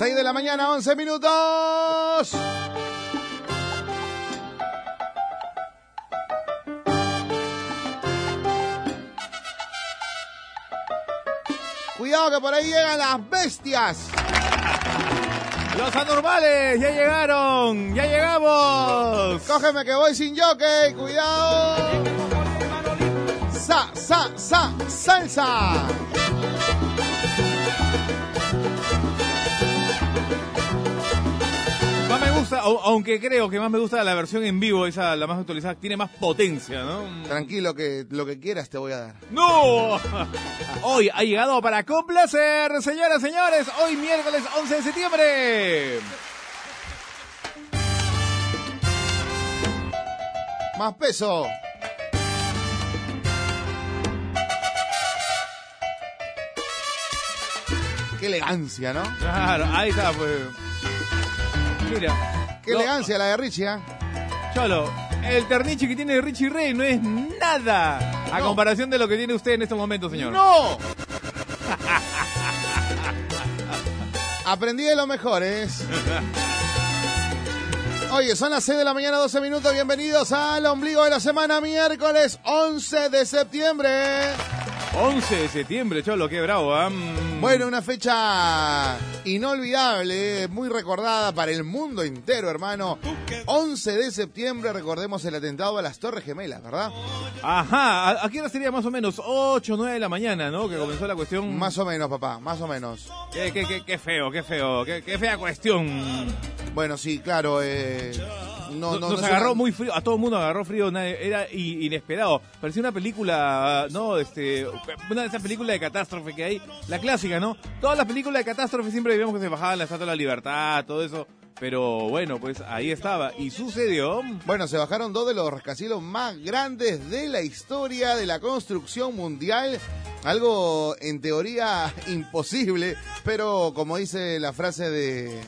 6 de la mañana, 11 minutos. Cuidado que por ahí llegan las bestias. Los anormales, ya llegaron, ya llegamos. Cógeme que voy sin jockey, cuidado. Sa, sa, sa, salsa. Gusta, aunque creo que más me gusta la versión en vivo, esa la más actualizada, tiene más potencia, ¿no? Tranquilo que lo que quieras te voy a dar. ¡No! Hoy ha llegado para complacer, señoras, señores, hoy miércoles 11 de septiembre. Más peso. Qué elegancia, ¿no? Claro, ahí está, pues. Mira. Qué no, elegancia la de Richie, ¿ah? Cholo, el terniche que tiene Richie Ray no es nada a No. comparación de lo que tiene usted en estos momentos, señor. ¡No! Aprendí de los mejores. Oye, son las 6 de la mañana, 12 minutos. Bienvenidos al ombligo de la semana, miércoles 11 de septiembre. 11 de septiembre, Cholo, qué bravo, ¿ah? Mm. Bueno, una fecha inolvidable, muy recordada para el mundo entero, hermano. 11 de septiembre, recordemos el atentado a las Torres Gemelas, ¿verdad? Ajá, ¿a, qué hora sería más o menos? 8 o 9 de la mañana, ¿no? Que comenzó la cuestión. Más o menos, papá, más o menos. Qué, qué, qué, qué feo, qué feo, qué, qué fea cuestión. Bueno, sí, claro, eh, no, no, Nos no agarró muy frío, a todo el mundo agarró frío, era inesperado. Parecía una película, ¿no? Este, una de esas películas de catástrofe que hay, la clásica, ¿no? Todas las películas de catástrofe siempre vimos que se bajaban la Estatua de la Libertad, todo eso. Pero bueno, pues ahí estaba. Y sucedió. Bueno, se bajaron dos de los rascacielos más grandes de la historia de la construcción mundial. Algo en teoría imposible, pero como dice la frase de,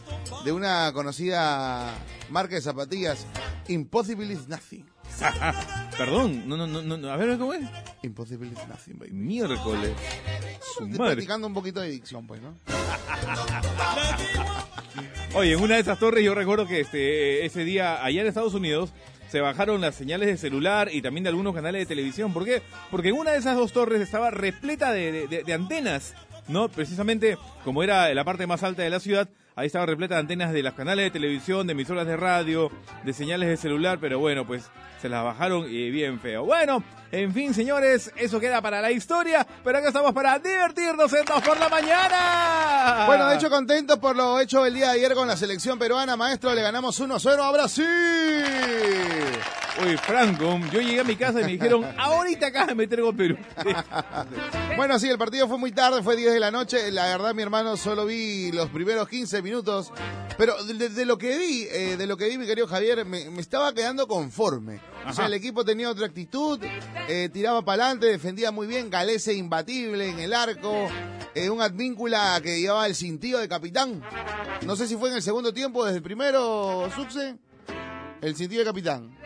de una conocida marca de zapatillas, impossible is nothing. Perdón, no, no, no, no, a ver cómo es. Impossible is nothing, baby. Miércoles. Su Estoy madre. practicando un poquito de dicción, pues, ¿no? Oye, en una de esas torres yo recuerdo que este ese día allá en Estados Unidos se bajaron las señales de celular y también de algunos canales de televisión. ¿Por qué? Porque en una de esas dos torres estaba repleta de, de- de- de antenas, ¿no? Precisamente como era la parte más alta de la ciudad, ahí estaba repleta de antenas de los canales de televisión, de emisoras de radio, de señales de celular, pero bueno, pues se las bajaron y bien feo. Bueno, en fin, señores, eso queda para la historia, pero acá estamos para divertirnos en dos por la mañana. Bueno, de hecho, contento por lo hecho el día de ayer con la selección peruana, maestro. Le ganamos 1-0 a Brasil. Uy, Franco, yo llegué a mi casa y me dijeron, ahorita acá meter gol Perú. Bueno, sí, el partido fue muy tarde, fue 10 de la noche. La verdad, mi hermano, solo vi los primeros 15 minutos. Pero de, de lo que vi, eh, de lo que vi, mi querido Javier, me, me estaba quedando conforme. O sea, el equipo tenía otra actitud, eh, tiraba para adelante, defendía muy bien, Galese imbatible en el arco, eh, un advíncula que llevaba el cintillo de capitán. No sé si fue en el segundo tiempo, desde el primero, Suxe, el cintillo de capitán.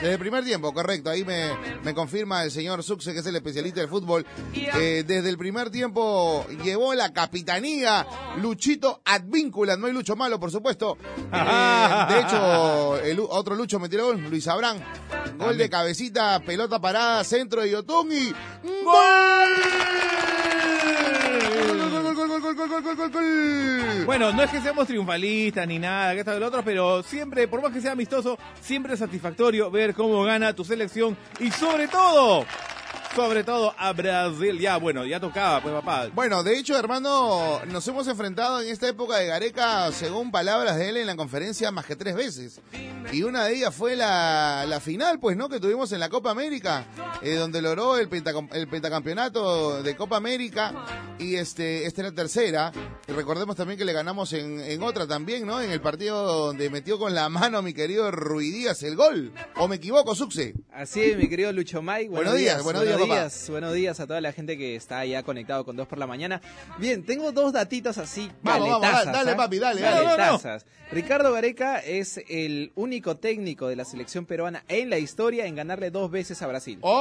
Desde el primer tiempo, correcto. Ahí me, me confirma el señor Suxe, que es el especialista del fútbol. Eh, desde el primer tiempo llevó la capitanía Luchito Advíncula. No hay Lucho malo, por supuesto. Eh, de hecho, el otro Lucho metió el gol, Luis Abrán. Gol de cabecita, pelota parada, centro de Yotun y... ¡Gol! gol, Bueno, no es que seamos triunfalistas ni nada, que esto del otro, pero siempre, por más que sea amistoso, siempre es satisfactorio ver cómo gana tu selección y sobre todo sobre todo a Brasil. Ya, bueno, ya tocaba, pues papá. Bueno, de hecho, hermano, nos hemos enfrentado en esta época de Gareca, según palabras de él en la conferencia, más que tres veces. Y una de ellas fue la, la final, pues, ¿no? Que tuvimos en la Copa América, eh, donde logró el, pentacam- el pentacampeonato de Copa América. Y este, esta era tercera. Y recordemos también que le ganamos en, en otra también, ¿no? En el partido donde metió con la mano mi querido Ruidías el gol. ¿O me equivoco, Suxe? Así es, mi querido Lucho May. Buenos días, buenos días. Días, buenos días a toda la gente que está ya conectado con dos por la mañana. Bien, tengo dos datitos así, Vamos, vamos, dale, ¿ah? papi, dale, dale. Caletazas. Ricardo Gareca es el único técnico de la selección peruana en la historia en ganarle dos veces a Brasil. ¡Oh!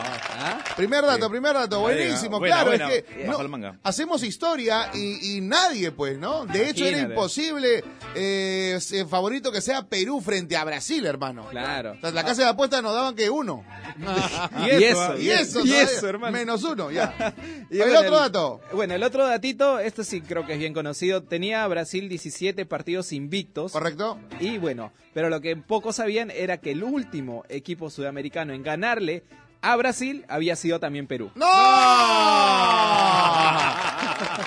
¿Ah? Primer dato, Sí. primer dato, buenísimo, buena, claro, buena. es que no, manga. hacemos historia y, y nadie, pues, ¿no? De hecho, era Imagínate. imposible eh, eh, favorito que sea Perú frente a Brasil, hermano. Claro. La casa de apuestas nos daban que uno. Y Y eso, eso, Y eso, y eso, hermano. Menos uno, ya. Y el bueno, otro dato. Bueno, el otro datito, esto sí creo que es bien conocido. Tenía Brasil 17 partidos invictos. ¿Correcto? Y bueno, pero lo que pocos sabían era que el último equipo sudamericano en ganarle a Brasil había sido también Perú. ¡No!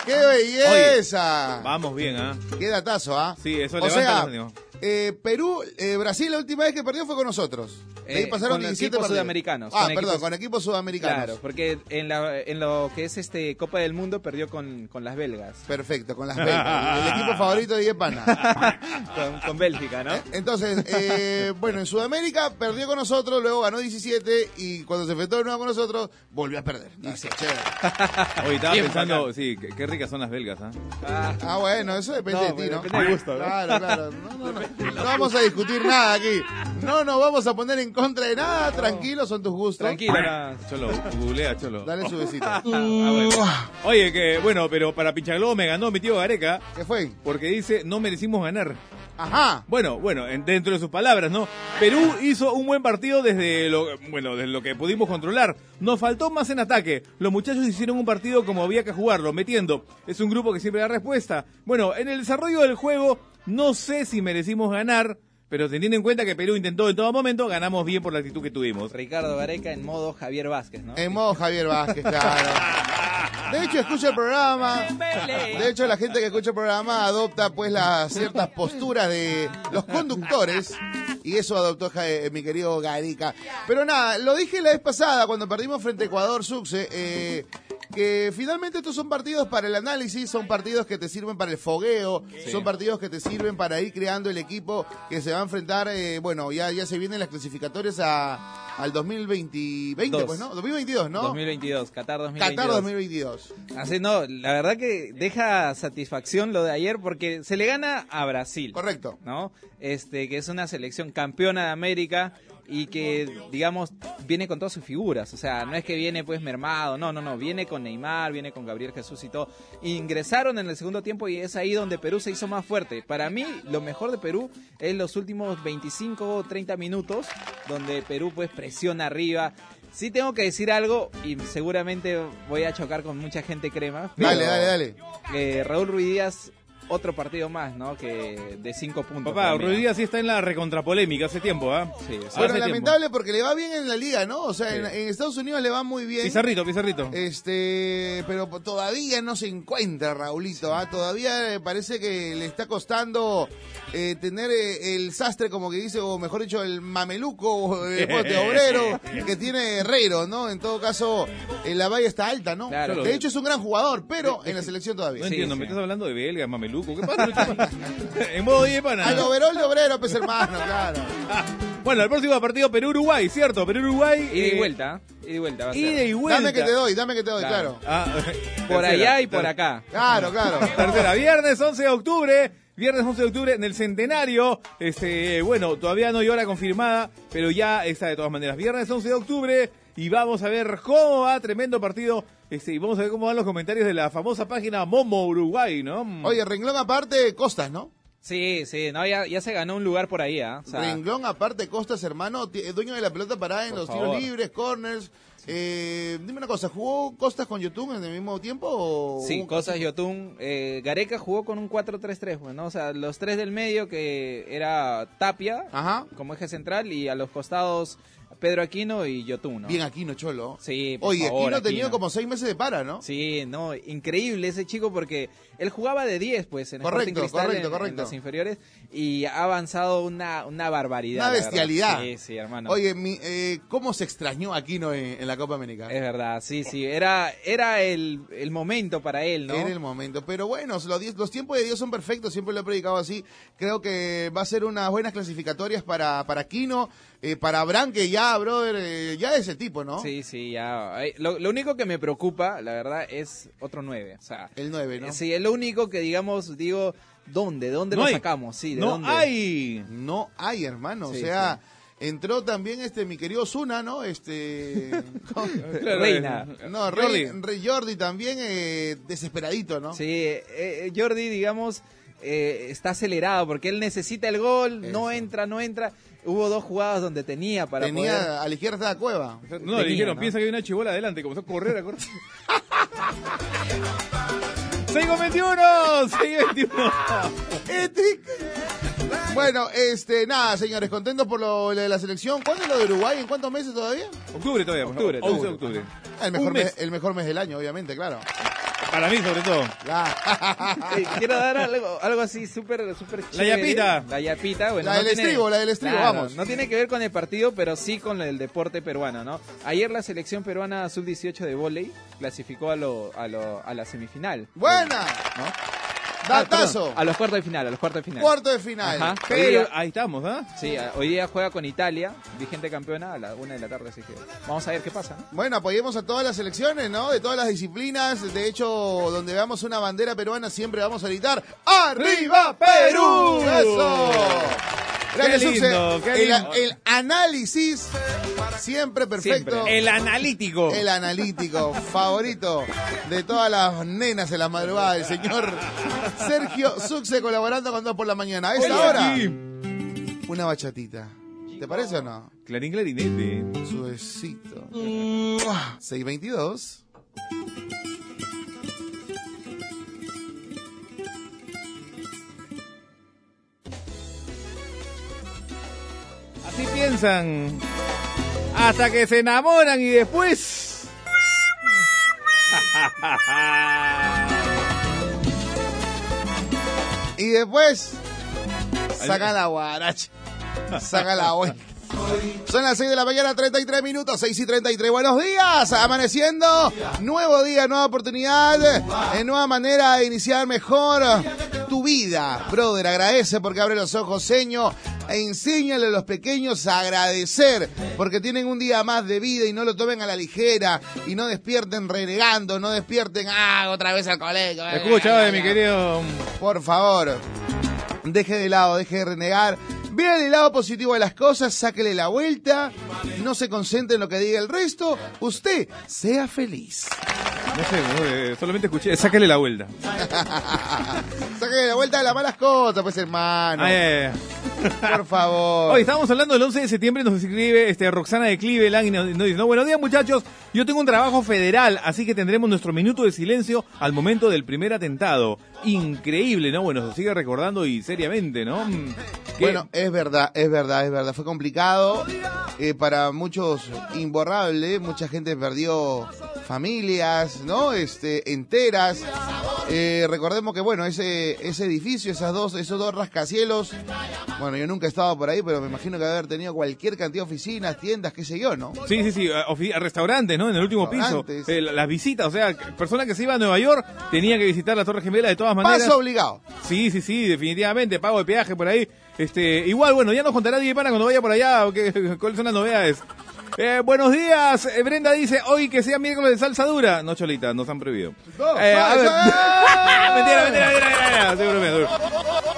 ¡Qué belleza! Vamos bien, ¿ah? ¡Qué datazo, ah! Sí, eso o levanta sea, los. Eh, Perú, eh, Brasil la última vez que perdió fue con nosotros. De ahí Eh, pasaron con 17 equipos partidos. sudamericanos, Ah, con perdón, equipos- con equipos sudamericanos. Claro, porque en, la, en lo que es este Copa del Mundo perdió con, con las belgas, Perfecto, con las belgas. El equipo favorito de Yepana. con, con Bélgica, ¿no? Entonces, eh, bueno, en Sudamérica perdió con nosotros, luego ganó 17 y cuando se enfrentó de nuevo con nosotros, volvió a perder. Dice, chévere. Oye, estaba Bien pensando, bacán. sí, qué, qué ricas son las belgas, ¿ah? Ah, Ah, bueno, eso depende No, de ti, ¿no? depende del gusto, ¿no? Claro, claro. No, no, no. No vamos a discutir nada aquí. No nos vamos a poner en contra de nada. Tranquilo, son tus gustos. tranquilo. no. Cholo, googlea, Cholo. Dale su besito. Ah, bueno. Oye, que bueno, pero para Pinchaglobo me ganó mi tío Gareca ¿Qué fue? porque dice no merecimos ganar. Ajá. Bueno, bueno, en- dentro de sus palabras, ¿no? Perú hizo un buen partido desde lo, bueno, desde lo que pudimos controlar. Nos faltó más en ataque. Los muchachos hicieron un partido como había que jugarlo, metiendo. Es un grupo que siempre da respuesta. Bueno, en el desarrollo del juego, no sé si merecimos ganar, pero teniendo en cuenta que Perú intentó en todo momento, ganamos bien por la actitud que tuvimos. Ricardo Gareca en modo Javier Vázquez, ¿no? En modo Javier Vázquez, claro. De hecho, escucha el programa. De hecho, la gente que escucha el programa adopta pues las ciertas posturas de los conductores. Y eso adoptó eh, mi querido Gareca. Pero nada, lo dije la vez pasada cuando perdimos frente a Ecuador, Succe, eh, que finalmente estos son partidos para el análisis, son partidos que te sirven para el fogueo, son partidos que te sirven para ir creando el equipo que se va a enfrentar, eh, bueno, ya, ya se vienen las clasificatorias a, al 2020, 20, Dos. pues, ¿no? 2022, ¿no? 2022, Qatar 2022. Qatar 2022. Así no, la verdad que deja satisfacción lo de ayer porque se le gana a Brasil. Correcto. ¿No? Este, que es una selección campeona de América y que, digamos, viene con todas sus figuras. O sea, no es que viene pues mermado, no, no, no. Viene con Neymar, viene con Gabriel Jesús y todo. Ingresaron en el segundo tiempo y es ahí donde Perú se hizo más fuerte. Para mí, lo mejor de Perú es los últimos 25 o 30 minutos, donde Perú pues presiona arriba. Sí tengo que decir algo y seguramente voy a chocar con mucha gente crema. pero, Dale, dale, dale. eh, Raúl Ruiz Díaz, otro partido más, ¿no? Que de cinco puntos. Papá, Ruiz sí está en la recontrapolémica hace tiempo, ¿ah? Sí, sí. Hace Bueno, tiempo. lamentable porque le va bien en la liga, ¿no? O sea, en, Sí. en Estados Unidos le va muy bien. Pizarrito, pizarrito. Este, pero todavía no se encuentra Raulito, ¿ah? Todavía eh, parece que le está costando eh, tener eh, el sastre, como que dice, o mejor dicho, el mameluco, o el bote obrero que tiene Herrero, ¿no? En todo caso, eh, la valla está alta, ¿no? Claro. De hecho, es un gran jugador, pero en la selección todavía. no sí, entiendo, sí. me estás hablando de belga, mameluco. ¿Qué pasa? Lucho? en modo de pana. Al overol de obrero, pues hermano, claro. Bueno, el próximo partido Perú-Uruguay, ¿cierto? Perú-Uruguay. Ida y eh, vuelta, ida y vuelta va a ser. Ida y vuelta. Dame que te doy, dame que te doy, Claro. claro. Ah, Por tercera, allá y por acá. Claro, claro. Tercera, viernes 11 de octubre. Viernes 11 de octubre en el centenario. Este, bueno, todavía no hay hora confirmada, pero ya está de todas maneras. Viernes 11 de octubre y vamos a ver cómo va, tremendo partido. Este, y vamos a ver cómo van los comentarios de la famosa página Momo Uruguay, ¿no? Oye, renglón aparte, Costas, ¿no? Sí, sí, no, ya, ya se ganó un lugar por ahí, ¿ah? O sea, Renglón aparte, Costas, hermano, es dueño de la pelota parada en los favor. tiros libres, corners. Eh, dime una cosa, ¿jugó Costas con YouTube en el mismo tiempo? O Sí, Cosas Yotun. Eh, Gareca jugó con un 4-3-3, pues, ¿no? O sea, los tres del medio que era Tapia Ajá. como eje central y a los costados Pedro Aquino y Yotun, ¿no? Bien Aquino, Cholo. Sí, por Oye, favor, Aquino ha tenido Aquino. como seis meses de para, ¿no? Sí, no, increíble ese chico porque él jugaba de 10, pues, en Correcto, Sporting Cristal, correcto, en- en correcto. las inferiores, y ha avanzado una, una barbaridad. Una bestialidad. Sí, sí, hermano. Oye, mi, eh, ¿cómo se extrañó Aquino en, en la Copa América. Es verdad, sí, sí. Era, era el, el momento para él, ¿no? Era el momento. Pero bueno, los, tiempos de Dios son perfectos, siempre lo he predicado así. Creo que va a ser unas buenas clasificatorias para, para Quino, eh, para Bran, que ya, brother, eh, ya es el tipo, ¿no? Sí, sí, ya. Ay, Lo, lo único que me preocupa, la verdad, es otro 9. O sea, El 9, ¿no? sí, es lo único que, digamos, digo, ¿dónde? ¿Dónde No lo hay. sacamos? Sí, ¿de no dónde? hay. No hay, hermano. o Sí, sea, entró también este mi querido Zuna, ¿no? Este. Reina. no, Jordi. Rey, Jordi también eh, desesperadito, ¿no? Sí, eh, eh, Jordi, digamos, eh, está acelerado porque él necesita el gol, no entra, no entra. Hubo dos jugadas donde tenía para Tenía poder... a la izquierda estaba Cueva. No, le Tenía, dijeron, ¿no? piensa que hay una chibola adelante, comenzó a correr, a correr. 6 con 21, 6 21. Etic. Bueno, este, nada, señores, contentos por lo, de la selección. ¿Cuándo es lo de Uruguay? ¿En cuántos meses todavía? Octubre todavía, por Octubre, favor. 11 de octubre. octubre. El mejor, mes. mes. el mejor mes del año, obviamente, claro. Para mí, sobre todo. La, Eh, quiero dar algo, algo así súper súper chévere. yapita. La yapita, bueno. La no del tiene- estribo, la del estribo, Claro, vamos. No tiene que ver con el partido, pero sí con el deporte peruano, ¿no? Ayer la selección peruana sub-18 de vóley clasificó a, lo, a, lo, a la semifinal. buena. ¿no? Datazo. Ah, perdón, a los cuartos de final, a los cuartos de final. Cuarto de final. Ajá. Pero Hoy día- ahí estamos, ¿ah? Sí, hoy día juega con Italia, vigente campeona, a la una de la tarde, así que vamos a ver qué pasa. ¿no? Bueno, apoyemos a todas las selecciones, ¿no? De todas las disciplinas. De hecho, donde veamos una bandera peruana, siempre vamos a gritar ¡Arriba Perú! ¡Eso! Gracias, Qué lindo, qué El, lindo. el análisis, siempre perfecto. Siempre. El analítico. El analítico favorito de todas las nenas en la madrugada, el señor Sergio Succe colaborando con dos por la mañana. A esta hora, una bachatita. ¿Te parece o no? Clarín clarinete. Suecito. 622. Así piensan. Hasta que se enamoran y después. Y después, saca la guaracha. Saca la vuelta. Son las 6 de la mañana, 33 minutos, 6 y 33. Buenos días, amaneciendo. Nuevo día, nueva oportunidad, eh, nueva manera de iniciar mejor tu vida. Brother, agradece porque abre los ojos, seño. E enséñale a los pequeños a agradecer porque tienen un día más de vida y no lo tomen a la ligera y no despierten renegando, no despierten, ah, otra vez al colegio. Escucha, de mi querido. Por favor, deje de lado, deje de renegar. Vea el lado positivo de las cosas, sáquele la vuelta, no se concentre en lo que diga el resto, usted sea feliz. No sé, no, eh, solamente escuché. Sáquele la vuelta. Sáquele la vuelta de las malas cosas, pues hermano. Ay, ay, ay. Por favor. Hoy estábamos hablando del 11 de septiembre, nos escribe este, Roxana de Cleveland y nos, nos dice, no, buenos días muchachos, yo tengo un trabajo federal, así que tendremos nuestro minuto de silencio al momento del primer atentado. Increíble, ¿no? Bueno, se sigue recordando y seriamente, ¿no? Mm. Bueno, es verdad, es verdad, es verdad. Fue complicado, eh, para muchos imborrable. Mucha gente perdió familias, ¿no? Este, enteras. Eh, recordemos que, bueno, ese, ese edificio, esas dos, esos dos rascacielos, bueno, yo nunca he estado por ahí, pero me imagino que haber tenido cualquier cantidad de oficinas, tiendas, qué sé yo, ¿no? Sí, sí, sí, a, ofi- a restaurantes, ¿no? En el último piso. Eh, la- las visitas, o sea, personas que se iban a Nueva York tenían que visitar la Torre Gemela de todas maneras. Paso obligado. Sí, sí, sí, definitivamente, pago de peaje por ahí. Este, igual, bueno, ya nos contará Diego Pana cuando vaya por allá, cuáles son las novedades. Eh, buenos días, eh, Brenda dice, hoy que sea miércoles de salsa dura. No, Cholita, nos han prohibido. No, Eh, ver. mentira, mentira, mentira, mentira, bromeando.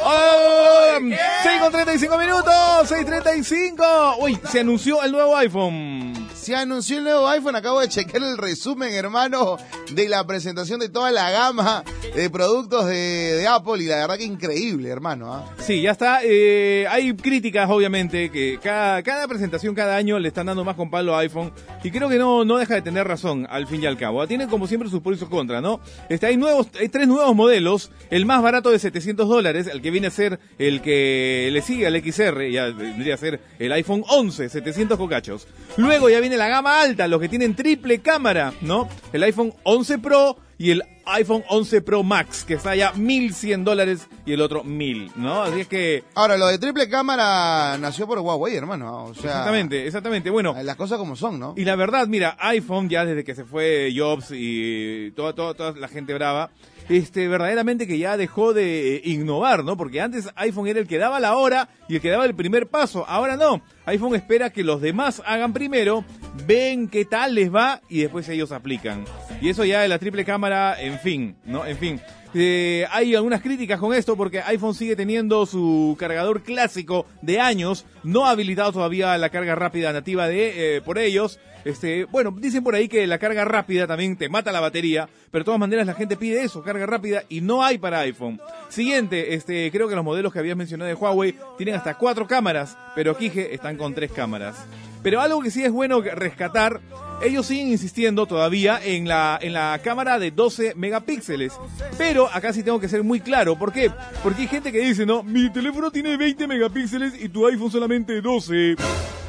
Oh, 6 con 35 minutos, 6.35. Uy, se anunció el nuevo iPhone. Se anunció el nuevo iPhone, acabo de chequear el resumen, hermano, de la presentación de toda la gama de productos de, Apple y la verdad que increíble, hermano. ¿ah? Sí, ya está. Eh, hay críticas, obviamente, que cada, cada presentación, cada año le están dando más con palo a iPhone. Y creo que no, no deja de tener razón, al fin y al cabo. Tiene como siempre sus por y sus contras, ¿no? Este, hay, nuevos, hay tres nuevos modelos. El más barato de 700 dólares, el que viene a ser el que le sigue al XR, ya vendría a ser el iPhone 11, 700 cocachos. Luego ya viene la gama alta, los que tienen triple cámara, ¿no? El iPhone 11 Pro y el iPhone 11 Pro Max, que está ya 1100 dólares y el otro 1000, ¿no? Así es que... Ahora, lo de triple cámara nació por Huawei, hermano. O sea, Exactamente, exactamente. Bueno, las cosas como son, ¿no? y la verdad, mira, iPhone ya desde que se fue Jobs y toda, toda, toda la gente brava, este, verdaderamente que ya dejó de eh, innovar, ¿no? Porque antes iPhone era el que daba la hora y el que daba el primer paso. Ahora no. iPhone espera que los demás hagan primero, ven qué tal les va y después ellos aplican. Y eso ya de la triple cámara, en fin, ¿no? En fin. Eh, hay algunas críticas con esto porque iPhone sigue teniendo su cargador clásico de años, no habilitado todavía la carga rápida nativa de eh, por ellos. Este, bueno, dicen por ahí que la carga rápida también te mata la batería, pero de todas maneras la gente pide eso, carga rápida, y no hay para iPhone. Siguiente, este, creo que los modelos que habías mencionado de Huawei tienen hasta cuatro cámaras, pero Kige están con tres cámaras. Pero algo que sí es bueno rescatar, ellos siguen insistiendo todavía en la, en la cámara de 12 megapíxeles. Pero acá sí tengo que ser muy claro. ¿Por qué? Porque hay gente que dice, no, mi teléfono tiene 20 megapíxeles y tu iPhone solamente 12.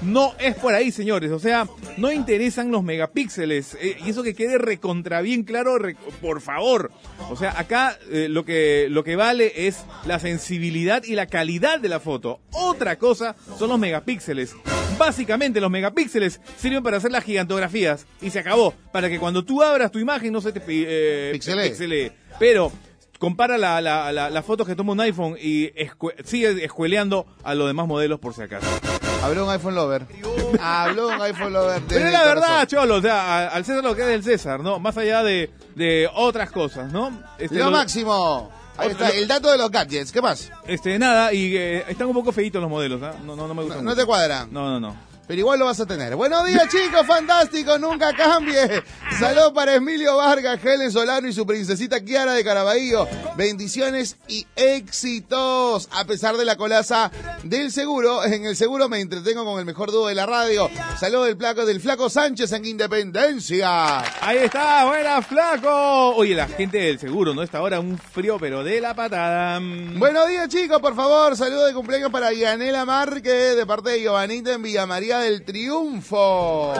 No es por ahí, señores. O sea, no interesan los megapíxeles. Eh, y eso que quede recontra bien claro, por favor. O sea, acá eh, lo, que, lo que vale es la sensibilidad y la calidad de la foto. Otra cosa son los megapíxeles. Básicamente los megapíxeles sirven para hacer las gigantografías y se acabó. Para que cuando tú abras tu imagen no se te eh, Pixelee. pixelee. Pero compara la, la, la, las fotos que toma un iPhone y escue- sigue escueleando a los demás modelos por si acaso. Habló un iPhone lover. Habló un iPhone lover. Pero es la verdad. Cholo, o sea, al César lo que es del César, ¿no? Más allá de, de otras cosas, ¿no? Este, Lo lo- máximo. Ahí está, el dato de los gadgets. ¿Qué más? Este, nada, y eh, están un poco feitos los modelos, ¿ah? No, no, no me No, gustan. no mucho. te cuadran. No, no, no. Pero igual lo vas a tener. Buenos días, chicos, fantástico, nunca cambie. Saludos para Emilio Vargas, Helen Solano y su princesita Kiara de Caraballo. Bendiciones y éxitos. A pesar de la colaza del seguro, en el seguro me entretengo con el mejor dúo de la radio. Saludos del flaco del flaco Sánchez en Independencia. Ahí está, buena flaco. Oye, la gente del seguro, ¿no? Está ahora un frío, pero de la patada. Buenos días, chicos, por favor. Saludos de cumpleaños para Yanela Márquez, de parte de Giovanita en Villa María del Triunfo.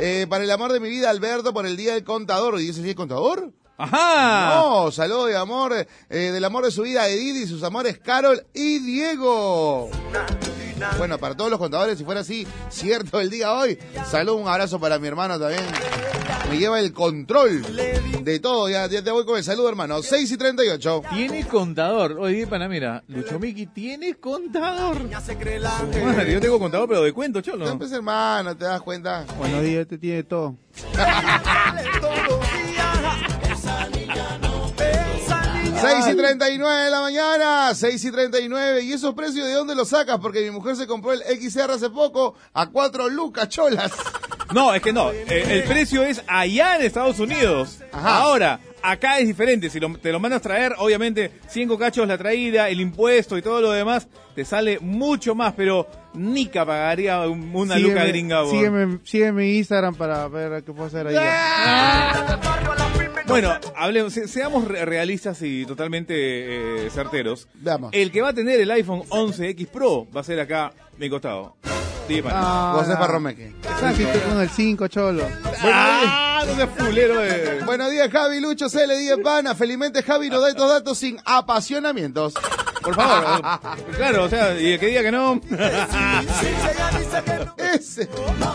Eh, para el amor de mi vida, Alberto, por el Día del Contador. ¿Y ese Día del Contador? Ajá. No, saludo de amor, eh, del amor de su vida, Edith y sus amores, Carol y Diego. Bueno, para todos los contadores, si fuera así, cierto el día hoy, saludo, un abrazo para mi hermano también. Me lleva el control de todo, ya, ya te voy con el saludo, hermano. 6 y 38. Tienes contador. Oye, pana, mira, Lucho Miki, ¿tienes contador? Madre, yo tengo contador, pero de cuento, cholo. Pues hermano, ¿te das cuenta? Buenos días, te tiene todo. 6 y 39 de la mañana, 6 y 39. ¿Y esos precios de dónde los sacas? Porque mi mujer se compró el XR hace poco a 4 lucas, cholas. No, es que no. Eh, el precio es allá en Estados Unidos. Ajá. Ahora, acá es diferente. Si lo- te lo mandas a traer, obviamente, 5 cachos la traída, el impuesto y todo lo demás, te sale mucho más, pero Nica pagaría un- una luca gringa. por- sígueme, sígueme en Instagram para ver qué puedo hacer ahí. Bueno, hablemos, se- seamos re- realistas y totalmente eh, certeros. Veamos. El que va a tener el iPhone 11X Pro va a ser acá, mi costado. Pana. Ah, José no. Parromeque. Sí, estoy con el 5, cholo. ah, no seas fulero. eh. Buenos días, Javi Lucho, CL10 Pana. Felizmente Javi nos da estos datos sin apasionamientos. Por favor. claro, o sea, y que diga que no. Ese.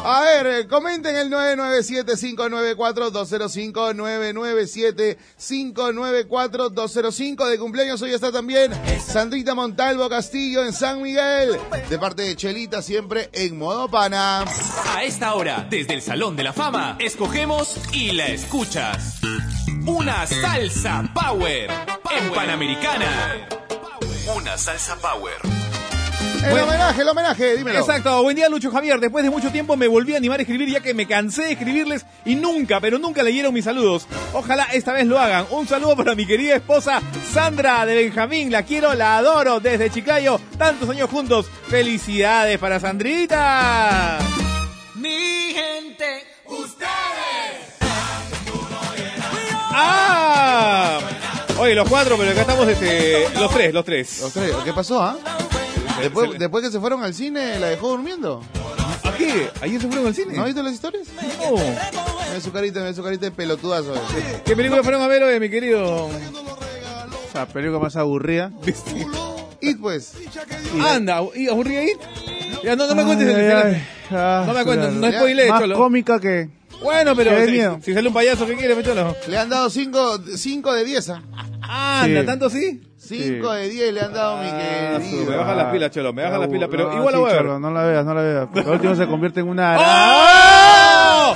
A ver, eh, comenten el 997-594-205, 997-594-205. De cumpleaños hoy está también Sandrita Montalvo Castillo en San Miguel. De parte de Chelita, siempre en modo pana. A esta hora, desde el Salón de la Fama, escogemos y la escuchas. Una salsa power en Panamericana. Una salsa power. El homenaje, el homenaje, dímelo. Exacto, buen día Lucho Javier. Después de mucho tiempo me volví a animar a escribir ya que me cansé de escribirles y nunca, pero nunca leyeron mis saludos. Ojalá esta vez lo hagan. Un saludo para mi querida esposa Sandra de Benjamín. La quiero, la adoro desde Chiclayo. Tantos años juntos. Felicidades para Sandrita. Mi gente, ¡Ah! Oye, los cuatro, pero acá estamos este, los tres, los tres. Los tres, ¿Qué pasó, ah? Después, después que se fueron al cine, ¿la dejó durmiendo? ¿A qué? ¿Ayer se fueron al cine? ¿No has visto las historias? No. Mira su carita, mira su carita de pelotudazo. eh. ¿Qué película fueron a ver hoy, mi querido? La película más aburrida. Y pues, Anda, ¿y aburrida ahí? Ya, no, no me cuentes Ay, el ay, final. ay. Ah, No me cuentes, claro. no spoilees, Más cholo. cómica que... Bueno, pero si, si sale un payaso, ¿qué quiere, cholo? le han dado 5 de 10. Anda, Sí. ¿tanto sí? 5 de 10 le han dado, mi Ah, querido. me baja las pilas, cholo, me baja las pilas, pero No, igual la sí, voy a ver. cholo, no la veas, no la veas. Al último se convierte en una... ¡Oh!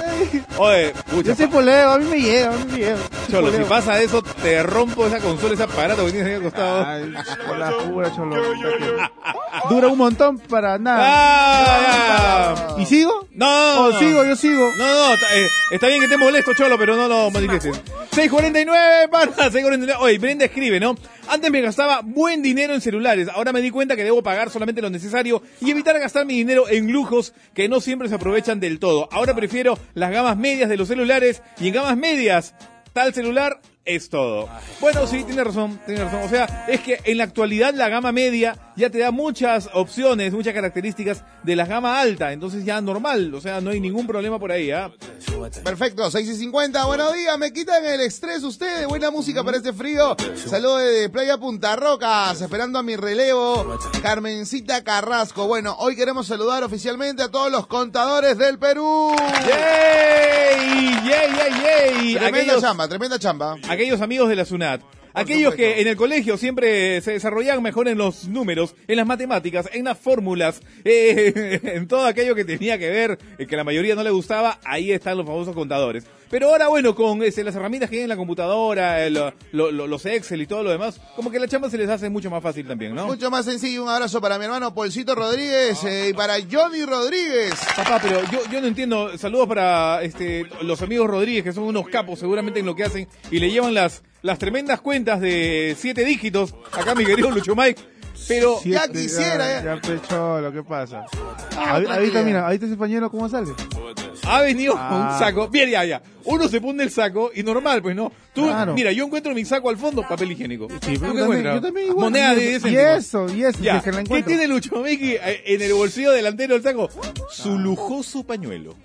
Oye, Yo soy poleo, a mí me llega, a mí me llega. cholo, si pasa eso, te rompo esa consola, ese aparato que tienes ahí al costado. Ay, por la pura, cholo. Dura un montón para nada. ¡Ah! ya! ¿Y sigo? No, ¿O no. sigo? Yo sigo. No, no, está, eh, está bien que esté molesto, Cholo, pero no lo manifiestes. 6.49, para 6.49. Oye, Brenda escribe, ¿no? Antes me gastaba buen dinero en celulares. Ahora me di cuenta que debo pagar solamente lo necesario y evitar gastar mi dinero en lujos que no siempre se aprovechan del todo. Ahora prefiero las gamas medias de los celulares y en gamas medias, tal celular es todo. Bueno, sí, tiene razón, tiene razón. O sea, es que en la actualidad la gama media ya te da muchas opciones, muchas características de la gama alta. Entonces ya normal, o sea, no hay ningún problema por ahí, ¿ah? Perfecto, 6 y 50. Buenos días, me quitan el estrés ustedes. Buena música para este frío. Saludos de Playa Punta Rocas, esperando a mi relevo. Carmencita Carrasco. Bueno, hoy queremos saludar oficialmente a todos los contadores del Perú. ¡Yay! ¡Yay, yay, yay! Tremenda Aquellos, chamba, tremenda chamba. Aquellos amigos de la SUNAT. Aquellos que en el colegio siempre se desarrollaban mejor en los números, en las matemáticas, en las fórmulas, eh, en todo aquello que tenía que ver, eh, que la mayoría no le gustaba, ahí están los famosos contadores. Pero ahora, bueno, con este, las herramientas que hay en la computadora, el, lo- lo- los Excel y todo lo demás, como que la chamba se les hace mucho más fácil también, ¿no? Mucho más sencillo. Un abrazo para mi hermano Polcito Rodríguez eh, y para Johnny Rodríguez. Papá, pero yo, yo no entiendo. Saludos para este, los amigos Rodríguez, que son unos capos seguramente en lo que hacen y le llevan las, las tremendas cuentas de siete dígitos. Acá mi querido Lucho Mike. Pero Ya Siete, quisiera, Ya, eh. ya pecho, lo que pasa. Ah, ahí, ahí tranquilidad. está, mira, ahí está ese pañuelo, ¿cómo sale? Ha venido con Ah. un saco. Bien, ya, ya. Uno se pone el saco y normal, pues no. Tú, Claro. mira, yo encuentro mi saco al fondo, papel higiénico. Sí, ¿Tú pero qué yo también, yo también igual. Moneda de 10 y eso, y eso, Ya. que la ¿Qué tiene Lucho Miki eh, en el bolsillo delantero del saco? Su lujoso pañuelo.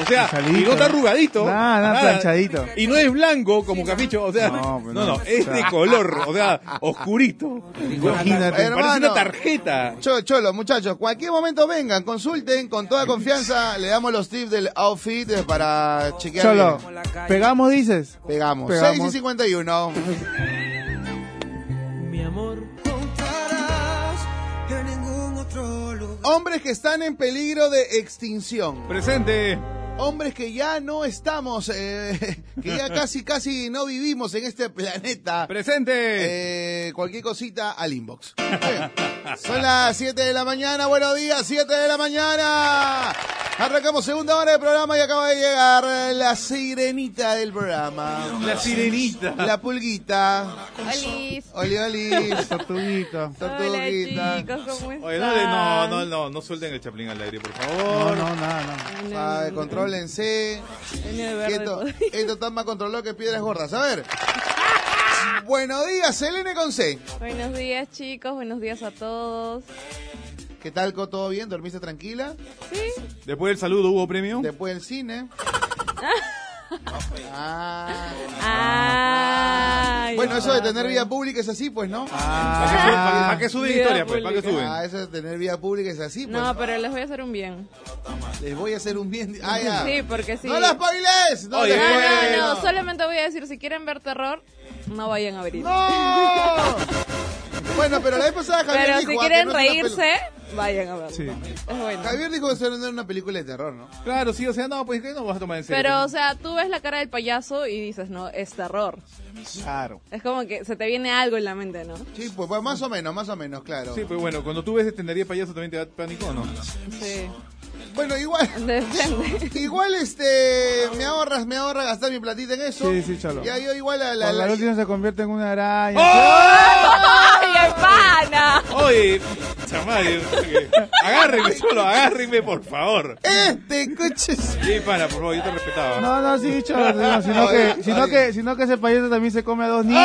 O sea, y no está arrugadito. Nada, nada, planchadito. Y no es blanco como caficho, o sea, No, no, pues no, no. es de color, o sea, oscurito. Imagínate. Parece una tarjeta. Cho- Cholo, muchachos, cualquier momento vengan, consulten con toda confianza. Le damos los tips del outfit eh, para chequear. Cholo, bien. ¿pegamos dices? Pegamos. Pegamos. 6 y 51. Mi amor. Hombres que están en peligro de extinción. Presente. Hombres que ya no estamos, eh, que ya casi, casi no vivimos en este planeta. Presente. Eh, cualquier cosita al inbox. Son las 7 de la mañana, buenos días, 7 de la mañana. Arrancamos segunda hora del programa y acaba de llegar la sirenita del programa. La sirenita. La pulguita. Olis. Oli, oli. Tortuguita. Hola Tortuguita. chicos, ¿cómo están? Oye, no, no, no, no, no suelten el chaplín al aire, por No, favor. no, nada. Ah, contrólense. Venía de Quieto. todo. Esto está más controlado que piedras gordas. A ver. Buenos días, Selene con C. Buenos días chicos, buenos días a todos. ¿Qué tal, Co? ¿Todo bien? ¿Dormiste tranquila? Sí, Después del saludo hubo premio. Después del cine. Ah. Ah, Bueno, eso de va, tener vida pública es así, pues, ¿no? ¿Para qué suben, para- qué suben historia, pues? ¿Para qué suben? Ah, eso de tener vida pública es así, pues. No, pero les voy a hacer un bien. Les voy a hacer un bien. Ah, ya. Sí, porque sí. ¡No las spoiles! ¡No Oye, No, no, no, solamente voy a decir, si quieren ver terror, no vayan a abrir. ¡No! bueno, pero la vez pasada Javier Pero dijo si ah, que quieren no es una reírse, vayan a ver. Sí. Es bueno. Javier dijo que eso no era una película de terror, ¿no? Claro, sí, o sea, no, pues que no vas a tomar en serio. Pero, o sea, tú ves la cara del payaso y dices, no, es terror. Claro. Es como que se te viene algo en la mente, ¿no? Sí, pues, pues, más o menos, más o menos, claro. Sí, pues bueno, cuando tú ves este nariz payaso también te da pánico, ¿o ¿no? Sí. Bueno, igual, Depende. igual este, me ahorras, me ahorra gastar mi platita en eso. Sí, sí, cholo. Ya yo igual a la, la- la última se convierte en una araña. ¡Ay, el pana! Oye, chamal, agárrenme solo, agárrenme, por favor. este coche. Sí, pana, por favor, yo te respetaba. No, no, sí, cholo. no, sino, que, sino, que, sino que ese payaso también se come a dos niños.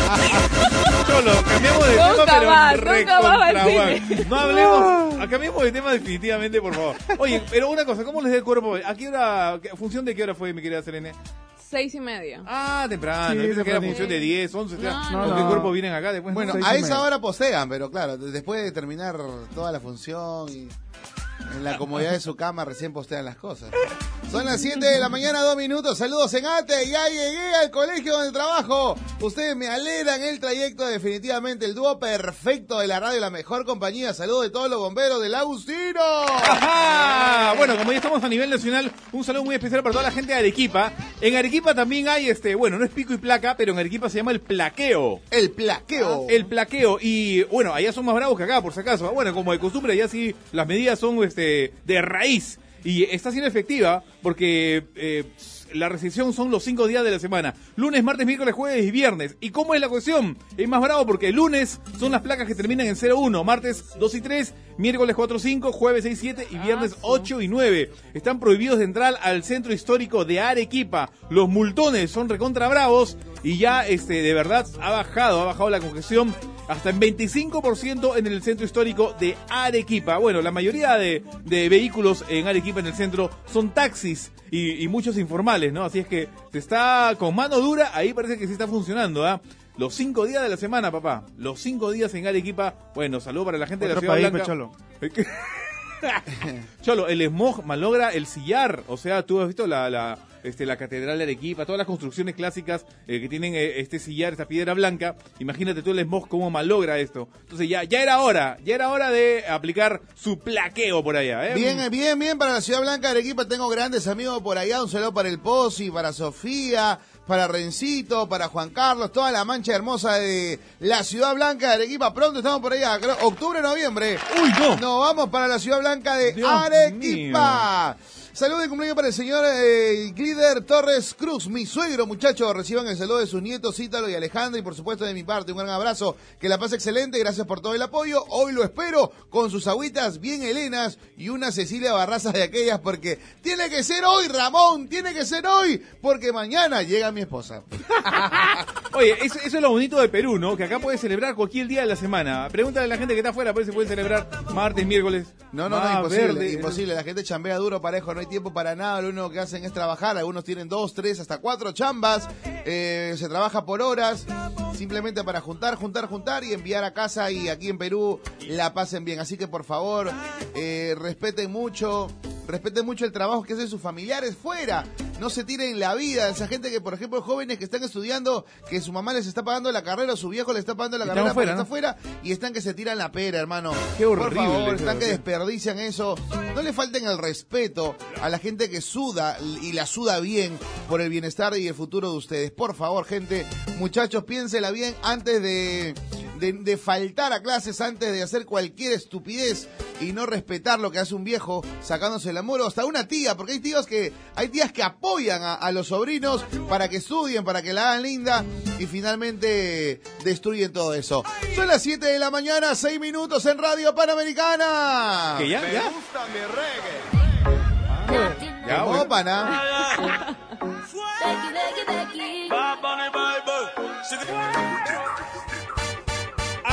Cholo, Cholo, cambiamos de Nunca tema, pero más, nunca más al recontra cine. mal. No hablemos, cambiemos de tema definitivamente, por favor. Oye, pero una cosa, ¿cómo les da el cuerpo? ¿A qué hora, función de qué hora fue, mi querida Selene? Seis y media. Ah, temprano, Sí, pensé que era función de 10, 11, o sea, No, ¿con no. qué cuerpo vienen acá después? Bueno, a esa hora posean, pero claro, después de terminar toda la función y en la comodidad de su cama recién postean las cosas. Son las 7 de la mañana, dos minutos. Saludos en ATE. Ya llegué al colegio donde trabajo. Ustedes me alegran el trayecto. Definitivamente el dúo perfecto de la radio, la mejor compañía. Saludos de todos los bomberos del Agustino. Ajá. Bueno, como ya estamos a nivel nacional, un saludo muy especial para toda la gente de Arequipa. En Arequipa también hay este, bueno, no es pico y placa, pero en Arequipa se llama el plaqueo. El plaqueo. El plaqueo. Y bueno, allá son más bravos que acá, por si acaso. Bueno, como de costumbre, allá sí las medidas son este, de raíz. Y está siendo efectiva porque eh, la restricción son los cinco días de la semana. Lunes, martes, miércoles, jueves y viernes. ¿Y cómo es la cuestión? Es más bravo porque el lunes son las placas que terminan en 0-1, martes 2 y 3, miércoles 4 5, jueves 6 7 y viernes 8 y 9. Están prohibidos de entrar al centro histórico de Arequipa. Los multones son recontra bravos y ya este de verdad ha bajado, ha bajado la congestión hasta en 25% en el centro histórico de Arequipa. Bueno, la mayoría de, de vehículos en Arequipa en el centro son taxis y, y muchos informales, ¿no? Así es que se está con mano dura, ahí parece que sí está funcionando, ¿ah? Los cinco días de la semana, papá. Los cinco días en Arequipa. Bueno, saludo para la gente de la Ciudad país, Blanca. Cholo. Cholo, el smog malogra el sillar. O sea, tú has visto la, la, este, la Catedral de Arequipa, todas las construcciones clásicas eh, que tienen eh, este sillar, esta piedra blanca. Imagínate tú el smog cómo malogra esto. Entonces ya, ya era hora, ya era hora de aplicar su plaqueo por allá. ¿eh? Bien, eh, bien, bien para la Ciudad Blanca de Arequipa. Tengo grandes amigos por allá. Un saludo para el Pozi, para Sofía, para Rencito, para Juan Carlos, toda la mancha hermosa de la Ciudad Blanca de Arequipa. Pronto estamos por allá, creo, octubre, noviembre. Uy, no. Nos vamos para la Ciudad Blanca de Dios Arequipa. Saludos de cumpleaños para el señor eh, Glider Torres Cruz, mi suegro, muchachos. Reciban el saludo de sus nietos, Ítalo y Alejandra. Y por supuesto de mi parte, un gran abrazo. Que la pase excelente. Gracias por todo el apoyo. Hoy lo espero con sus agüitas bien helenas y una Cecilia Barraza de aquellas. Porque tiene que ser hoy, Ramón. Tiene que ser hoy. Porque mañana llega mi esposa. Oye, eso, eso es lo bonito de Perú, ¿no? Que acá puedes celebrar cualquier día de la semana. Pregúntale a la gente que está afuera, a ver si pueden celebrar martes, miércoles. No, no, no, imposible, verde. imposible. La gente chambea duro, parejo, no hay tiempo para nada. Lo único que hacen es trabajar. Algunos tienen dos, tres, hasta cuatro chambas. Eh, se trabaja por horas, simplemente para juntar, juntar, juntar y enviar a casa. Y aquí en Perú la pasen bien. Así que por favor, eh, respeten mucho, respeten mucho el trabajo que hacen sus familiares fuera. No se tiren la vida. Esa gente que, por ejemplo, jóvenes que están estudiando, que su mamá les está pagando la carrera o su viejo les está pagando la carrera afuera, está afuera y están que se tiran la pera, hermano. Qué Por horrible favor, eso, están que desperdician eso. No le falten el respeto a la gente que suda y la suda bien por el bienestar y el futuro de ustedes. Por favor, gente, muchachos, piénsela bien antes de, de, faltar a clases, antes de hacer cualquier estupidez y no respetar lo que hace un viejo sacándose el amor o hasta una tía, porque hay tíos que hay tías que apoyan a, a los sobrinos para que estudien, para que la hagan linda y finalmente destruyen todo eso. Son las 7 de la mañana, 6 minutos en Radio Panamericana. ¿Que ya? ¿Ya? Ya, ¿Cómo, bueno. pana?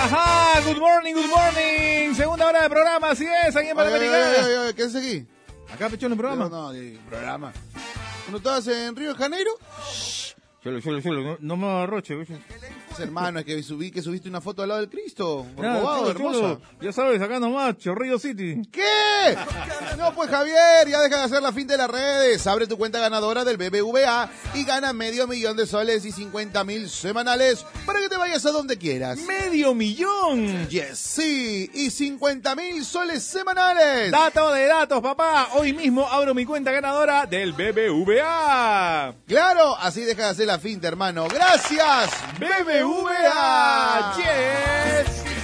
Ajá, good morning, good morning. Segunda hora de programa, así es, aquí en Panamericana. ¿Qué haces aquí? Acá, pechón, el programa. No, no, de programa. ¿No estabas en Río de Janeiro? Cholo, cholo, cholo, no, no me arroche, oye. Hermano, es que subí que subiste una foto al lado del Cristo. Hermosa. cholo, ya sabes, acá nomás, Chorrillo City. ¿Qué? No, pues Javier, ya deja de hacer la fin de las redes. Abre tu cuenta ganadora del BBVA y gana medio millón de soles y 50 mil semanales para que te vayas a donde quieras. ¡Medio millón! Yes, sí, y 50 mil soles semanales. Dato de datos, papá. Hoy mismo abro mi cuenta ganadora del BBVA. Claro, así deja de hacer la finta, hermano. Gracias, BBVA. Yes.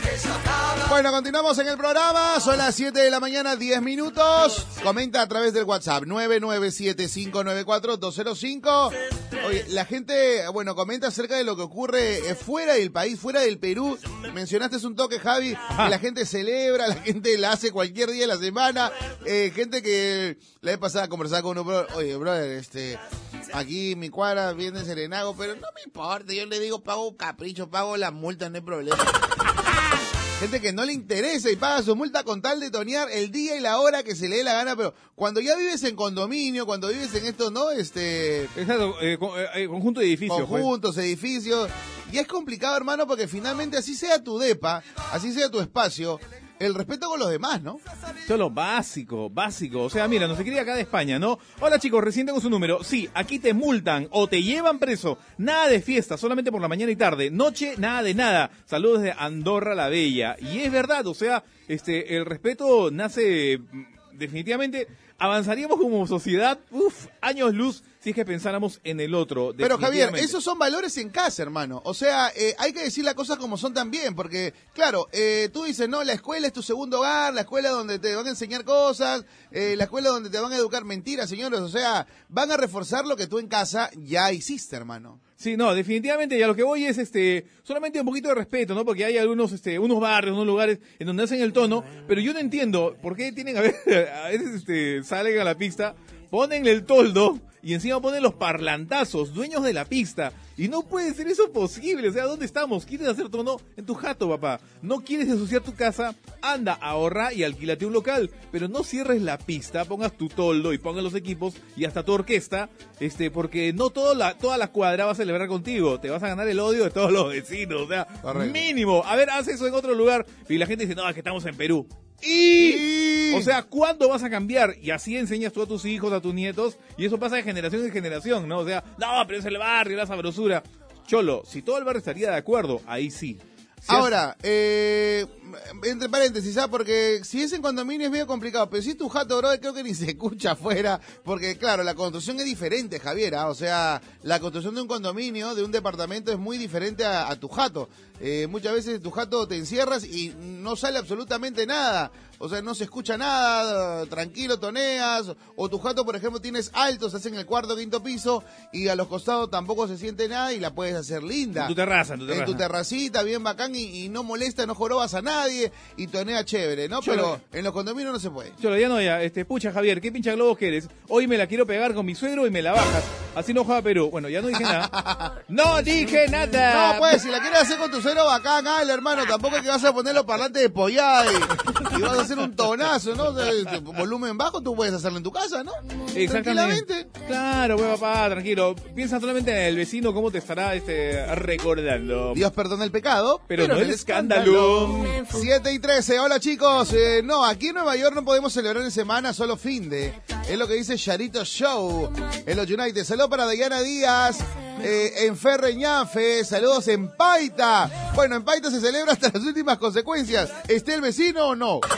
Bueno, continuamos en el programa. Son las 7 de la mañana, 10 minutos. Comenta a través del WhatsApp 997-594-205. Oye, la gente, bueno, comenta acerca de lo que ocurre eh, fuera del país, fuera del Perú. Mencionaste un toque, Javi, que la gente celebra, la gente la hace cualquier día de la semana. Eh, gente que la vez pasada conversaba con uno, bro, oye, brother, este, Aquí mi cuadra viene Serenago, pero no me importa, yo le digo pago capricho, pago la multa, no hay problema. Gente que no le interesa y paga su multa con tal de tonear el día y la hora que se le dé la gana, pero cuando ya vives en condominio, cuando vives en esto, ¿no? Este, Exacto, eh, con- eh, eh, conjunto de edificios. pues. conjuntos, edificios. Y es complicado, hermano, porque finalmente así sea tu depa, así sea tu espacio, el respeto con los demás, ¿no? Eso básico, básico. O sea, mira, nos escribe acá de España, ¿no? Hola chicos, recién tengo su número. Sí, aquí te multan o te llevan preso. Nada de fiesta, solamente por la mañana y tarde. Noche, nada de nada. Saludos de Andorra la Bella. Y es verdad, o sea, este, el respeto nace definitivamente. Avanzaríamos como sociedad, uff, años luz, si es que pensáramos en el otro. Pero Javier, esos son valores en casa, hermano. O sea, eh, hay que decir las cosas como son también, porque, claro, eh, tú dices, no, la escuela es tu segundo hogar, la escuela donde te van a enseñar cosas, eh, la escuela donde te van a educar mentiras, señores. O sea, van a reforzar lo que tú en casa ya hiciste, hermano. Sí, no, definitivamente, y a lo que voy es este, solamente un poquito de respeto, ¿no? Porque hay algunos, este, unos barrios, unos lugares en donde hacen el tono, pero yo no entiendo por qué tienen, a ver, a veces este, salen a la pista, ponen el toldo y encima ponen los parlantazos, dueños de la pista. Y no puede ser eso posible. O sea, ¿dónde estamos? ¿Quieres hacer tono en tu jato, papá? ¿No quieres ensuciar tu casa? Anda, ahorra y alquílate un local. Pero no cierres la pista, pongas tu toldo y pongas los equipos y hasta tu orquesta, este, porque no toda la, toda la cuadra va a celebrar contigo. Te vas a ganar el odio de todos los vecinos. O sea, Correcto. mínimo. A ver, haz eso en otro lugar. Y la gente dice, no, es que estamos en Perú. Y, o sea, ¿cuándo vas a cambiar? Y así enseñas tú a tus hijos, a tus nietos, y eso pasa de generación en generación, ¿no? O sea, no, pero es el barrio, la sabrosura. Cholo, si todo el barrio estaría de acuerdo, ahí sí. Ahora, eh, entre paréntesis, ¿sabes? Porque si es en condominio es medio complicado, pero si es tu jato, bro, creo que ni se escucha afuera, porque claro, la construcción es diferente, Javier, ¿ah? o sea, la construcción de un condominio, de un departamento es muy diferente a, a tu jato. Eh, muchas veces tu jato te encierras y no sale absolutamente nada, o sea, no se escucha nada, tranquilo, toneas, o tu jato, por ejemplo, tienes altos, estás en el cuarto, quinto piso, y a los costados tampoco se siente nada y la puedes hacer linda En tu terraza, en tu terraza. en tu terracita, bien bacán, y, y no molesta, no jorobas a nadie, y tonea chévere, ¿no? Yo Pero lo- en los condominios no se puede. Cholo, ya no, ya, este, pucha Javier, ¿qué pincha globos que eres? Hoy me la quiero pegar con mi suegro y me la bajas. Así no juega Perú. Bueno, ya no dije nada. ¡No dije nada! No, pues, si la quieres hacer con tu cero bacán, al hermano, tampoco es que vas a poner los parlantes de pollada y, y vas a hacer un tonazo, ¿no? O sea, volumen bajo tú puedes hacerlo en tu casa, ¿no? Exactamente. Tranquilamente. Claro, pues papá, tranquilo. Piensa solamente en el vecino, cómo te estará este, recordando. Dios perdona el pecado, Pero no el escándalo. 7 y 13, hola chicos. Eh, no, aquí en Nueva York no podemos celebrar en semana, solo fin de. Es lo que dice Charito Show en los United. Saludos para Diana Díaz, eh, en Ferreñafe, saludos en Paita. Bueno, en Paita se celebra hasta las últimas consecuencias. ¿Esté el vecino o no?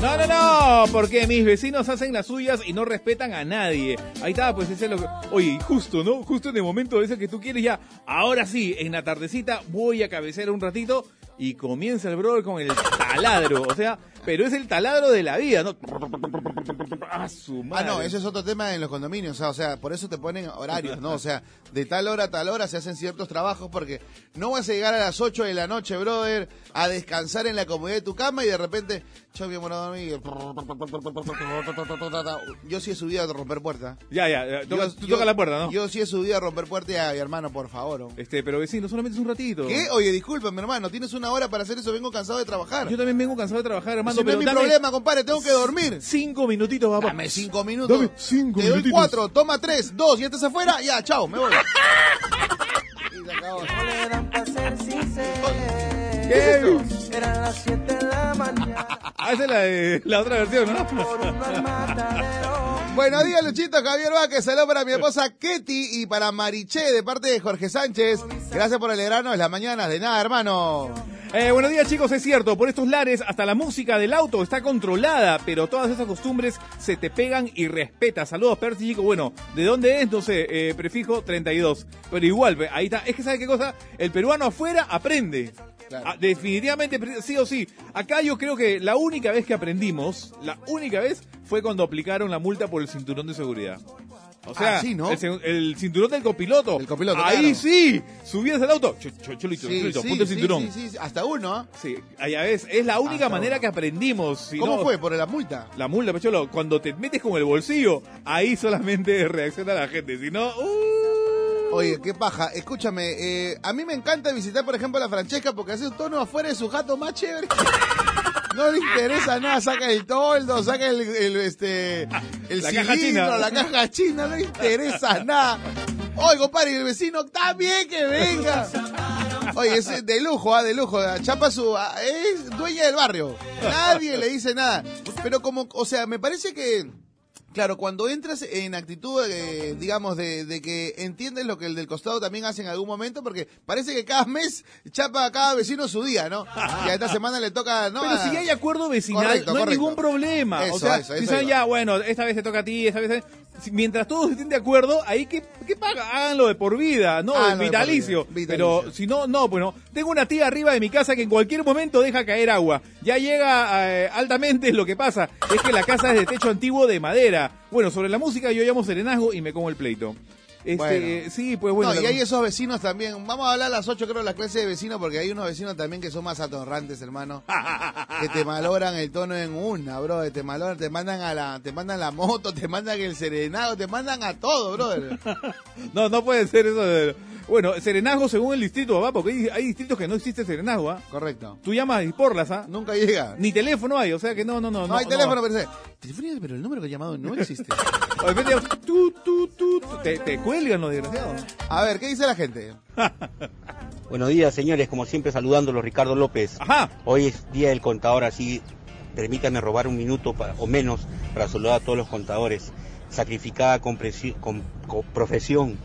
No, no, no, porque mis vecinos hacen las suyas y no respetan a nadie. Ahí está, pues ese es lo que... Oye, justo, ¿no? Justo en el momento ese que tú quieres ya, ahora sí, en la tardecita voy a cabecear un ratito y comienza el brother con el taladro. O sea, pero es el taladro de la vida, ¿no? Ah, su Ah, madre. no, ese es otro tema en los condominios, o sea, por eso te ponen horarios, ¿no? O sea, de tal hora a tal hora se hacen ciertos trabajos porque no vas a llegar a las 8 de la noche, brother, a descansar en la comodidad de tu cama y de repente, yo amor, a dormir. Yo sí he subido a romper puertas. Ya, ya, ya, toca- Yo- tú tocas la puerta, ¿no? Yo sí he subido a romper puertas y a mi hermano, por favor. Este, pero vecino, solamente es un ratito. ¿Qué? Oye, disculpa, mi hermano, tienes una hora para hacer eso, vengo cansado de trabajar. Yo también vengo cansado de trabajar, hermano, Ese no es mi dame problema, compadre, tengo que dormir. cinco minutitos, papá. Dame cinco minutos. Dame cinco Te doy minutitos. cuatro, toma tres, dos, ya estás afuera, ya, chao, me voy. Y se acabó. Ser. ¿Qué? Eran las 7 de la mañana. Ah, esa es la, de- la otra versión, ¿no? Por matadero. Buenos días, Luchito, Javier Vázquez, saludos para mi esposa Ketty y para Mariché de parte de Jorge Sánchez. Gracias por alegrarnos las mañanas, de nada, hermano. Eh, buenos días chicos, es cierto, por estos lares hasta la música del auto está controlada, pero todas esas costumbres se te pegan y respeta. Saludos Percy chico, bueno, ¿de dónde es? No sé, eh, prefijo 32. Pero igual, ahí está, es que ¿sabe qué cosa? El peruano afuera aprende. Claro. Ah, definitivamente, sí o sí. Acá yo creo que la única vez que aprendimos, la única vez fue cuando aplicaron la multa por el cinturón de seguridad. O sea, Ah, sí, ¿no? el, cinturón del copiloto. El copiloto, Ahí claro. sí, subías al auto. Ch- ch- Cholito, Sí, Cholito, sí, ponte el cinturón. sí, sí, hasta uno, ¿ah? Sí, allá ves, es la única Hasta manera que aprendimos. si ¿Cómo no- fue? ¿Por la multa? La multa, pecholo, cuando te metes con el bolsillo, ahí solamente reacciona la gente. Si no, uh, Oye, qué paja. Escúchame, eh, a mí me encanta visitar, por ejemplo, a la Francesca porque hace un tono afuera de su jato más chévere. No le interesa nada, saca el toldo, saca el, el, este, el La caja cilindro, china. la caja china, no le interesa nada. Oye, compadre, el vecino también que venga. Oye, es de lujo, ah, de lujo. Chapa su, ah, es dueña del barrio. Nadie le dice nada. Pero como, o sea, me parece que Claro, cuando entras en actitud, eh, digamos, de, de que entiendes lo que el del costado también hace en algún momento, porque parece que cada mes chapa a cada vecino su día, ¿no? Y a esta semana le toca, ¿no? Pero A- si hay acuerdo vecinal, Correcto, no hay ningún problema. Eso, o sea, eso, si eso iba. ya, bueno, esta vez te toca a ti, esta vez... Mientras todos estén de acuerdo, ahí que, que paga, háganlo de por vida, no de vitalicio. por vida, vitalicio. Pero si no, no, bueno, tengo una tía arriba de mi casa que en cualquier momento deja caer agua. Ya llega eh, altamente, lo que pasa es que la casa es de techo antiguo de madera. Bueno, sobre la música yo llamo serenazgo y me como el pleito. Este, Bueno. sí, pues bueno. no, y hay esos vecinos también. Vamos a hablar a las 8, creo, de la clase de vecinos, porque hay unos vecinos también que son más atorrantes, hermano. que te malogran el tono en una, bro. Te malogran, te mandan a la, te mandan la moto, te mandan el serenado, te mandan a todo, brother. No, no puede ser eso. de- Bueno, serenazgo según el distrito, papá, porque hay, hay distritos que no existe serenazgo, ¿ah? Correcto. Tú llamas y porlas, ¿ah? Nunca llega. Ni teléfono hay, o sea que no, no, no. No, hay teléfono, pero, dice, teléfono, pero el número que he llamado no existe. O de repente, tú, tú, tú, tú, te, te cuelgan los desgraciados. A ver, ¿qué dice la gente? Buenos días, señores, como siempre saludándolos, Ricardo López. Ajá. Hoy es día del contador, así permítanme robar un minuto pa- o menos para saludar a todos los contadores. Sacrificada compresi- con- con profesión,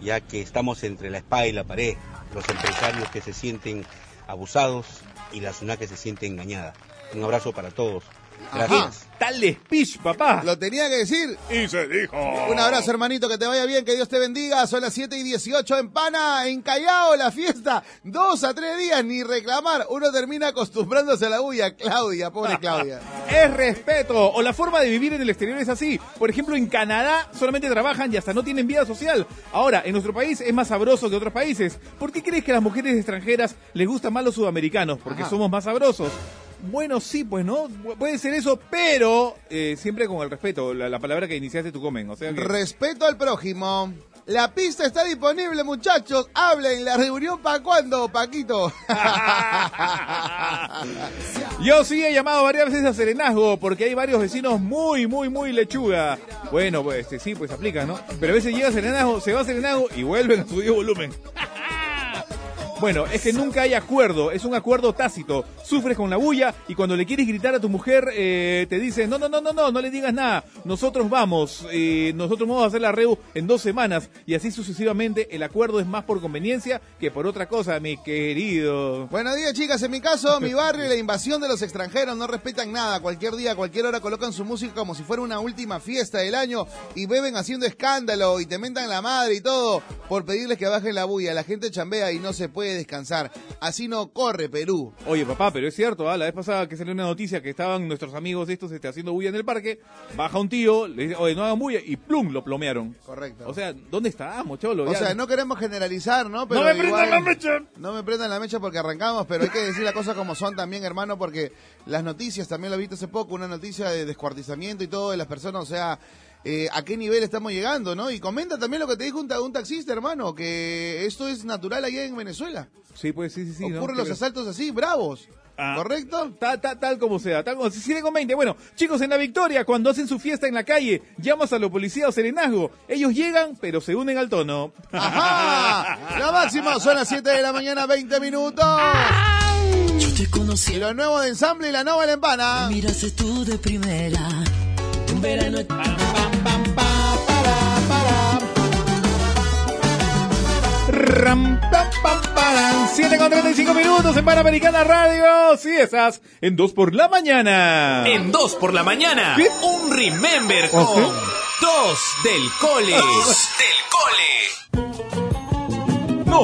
ya que estamos entre la espada y la pared. Los empresarios que se sienten abusados y la zona que se siente engañada. Un abrazo para todos. Gracias. Tal speech, papá. Lo tenía que decir. Y se dijo. Un abrazo, hermanito, que te vaya bien, que Dios te bendiga. Son las 7 y 18 en Pana, en Callao, la fiesta. Dos a tres días, ni reclamar. Uno termina acostumbrándose a la bulla. Claudia, pobre Claudia. Es respeto. O la forma de vivir en el exterior es así. Por ejemplo, en Canadá solamente trabajan y hasta no tienen vida social. Ahora, en nuestro país es más sabroso que otros países. ¿Por qué crees que a las mujeres extranjeras les gustan más los sudamericanos? Porque Ajá. somos más sabrosos. Bueno, sí, pues no, Pu- puede ser eso, pero eh, siempre con el respeto, la, la palabra que iniciaste tú comen, o sea que... Respeto al prójimo. La pista está disponible, muchachos. Hablen, la reunión para cuándo, Paquito. Yo sí he llamado varias veces a Serenazgo porque hay varios vecinos muy, muy, muy lechuga. Bueno, pues este, sí, pues aplica, ¿no? Pero a veces llega Serenazgo, se va Serenazgo y vuelven a su debido volumen. Bueno, es que nunca hay acuerdo, es un acuerdo tácito. Sufres con la bulla y cuando le quieres gritar a tu mujer eh, te dice, no, no, no, no, no, no le digas nada, nosotros vamos, eh, nosotros vamos a hacer la reu en dos semanas y así sucesivamente. El acuerdo es más por conveniencia que por otra cosa, mi querido. Buenos días, chicas. En mi caso, mi barrio y la invasión de los extranjeros no respetan nada. Cualquier día, cualquier hora colocan su música como si fuera una última fiesta del año y beben haciendo escándalo y te mentan la madre y todo por pedirles que bajen la bulla. La gente chambea y no se puede descansar. Así no corre Perú. Oye, papá, pero es cierto, ¿ah? la vez pasada que salió una noticia que estaban nuestros amigos estos este, haciendo bulla en el parque, baja un tío, le dice, oye, no hagan bulla, y plum, lo plomearon. Correcto. O sea, ¿dónde estábamos, cholo? O Ya- sea, no queremos generalizar, ¿no? Pero ¡No me igual- prendan la mecha! No me prendan la mecha porque arrancamos, pero hay que decir las cosas como son también, hermano, porque las noticias, también lo viste hace poco, una noticia de descuartizamiento y todo de las personas, o sea, eh, a qué nivel estamos llegando, ¿no? Y comenta también lo que te dijo un, ta- un taxista, hermano, que esto es natural allá en Venezuela. Sí, pues sí, sí, sí. ¿no? Ocurren los asaltos así, bravos. Ah. ¿Correcto? Ta- ta- tal como sea, tal como si sigue con 20. Bueno, chicos, en la victoria, cuando hacen su fiesta en la calle, llamas a la policía o serenazgo. Ellos llegan, pero se unen al tono. ¡Ajá! La máxima son las 7 de la mañana, 20 minutos. Yo te Y conocí, lo nuevo de ensamble y la la empana. miraste tú de primera. Un verano pam, 7 con 35 minutos en Panamericana Radio. Sí, en 2 por la mañana. En 2 por la mañana, ¿Qué? un Remember ¿Oh, con sí? 2 del cole. del cole. No,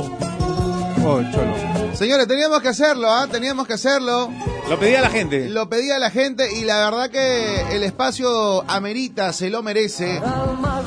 Oh, cholo. Señores, teníamos que hacerlo, ¿ah? Teníamos que hacerlo. lo pedía la gente. Lo pedía la gente y la verdad que el espacio amerita, se lo merece.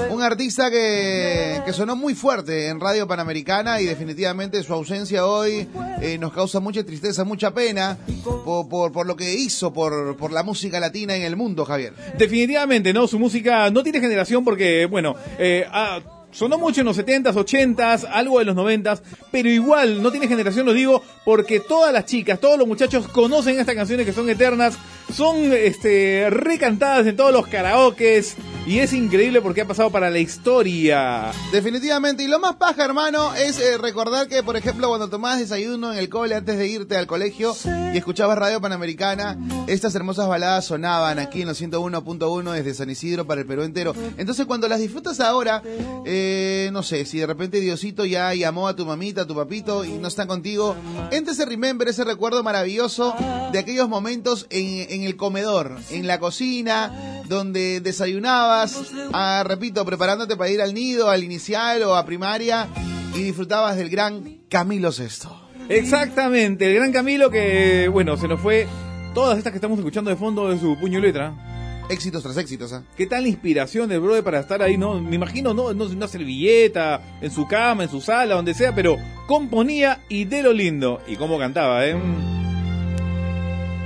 Un artista que, que sonó muy fuerte en Radio Panamericana y definitivamente su ausencia hoy eh, nos causa mucha tristeza, mucha pena por, por, por lo que hizo por, por la música latina en el mundo, Javier. Definitivamente, ¿no? Su música no tiene generación porque, bueno, eh, ah, sonó mucho en los 70s, 80s, algo de los 90s, pero igual no tiene generación, lo digo, porque todas las chicas, todos los muchachos conocen estas canciones que son eternas, son este, recantadas en todos los karaokes y es increíble porque ha pasado para la historia. Definitivamente, y lo más paja, hermano, es eh, recordar que, por ejemplo, cuando tomabas desayuno en el cole antes de irte al colegio y escuchabas Radio Panamericana, estas hermosas baladas sonaban aquí en los 101.1 desde San Isidro para el Perú entero. Entonces, cuando las disfrutas ahora, eh, no sé, si de repente Diosito ya llamó a tu mamita, a tu papito y no están contigo, entre ese remember, ese recuerdo maravilloso de aquellos momentos en, en el comedor, en la cocina, donde desayunabas, ah, repito, preparándote para ir al nido, al inicial o a primaria y disfrutabas del gran Camilo Sesto. Exactamente, el gran Camilo que, bueno, se nos fue todas estas que estamos escuchando de fondo de su puño y letra. Éxitos tras éxitos, ¿ah? ¿Qué tal la inspiración del brother para estar ahí? No, me imagino, no, no una servilleta, en su cama, en su sala, donde sea, pero componía y de lo lindo. Y cómo cantaba, ¿eh?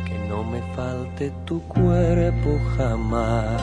Que no me falte tu cuerpo jamás.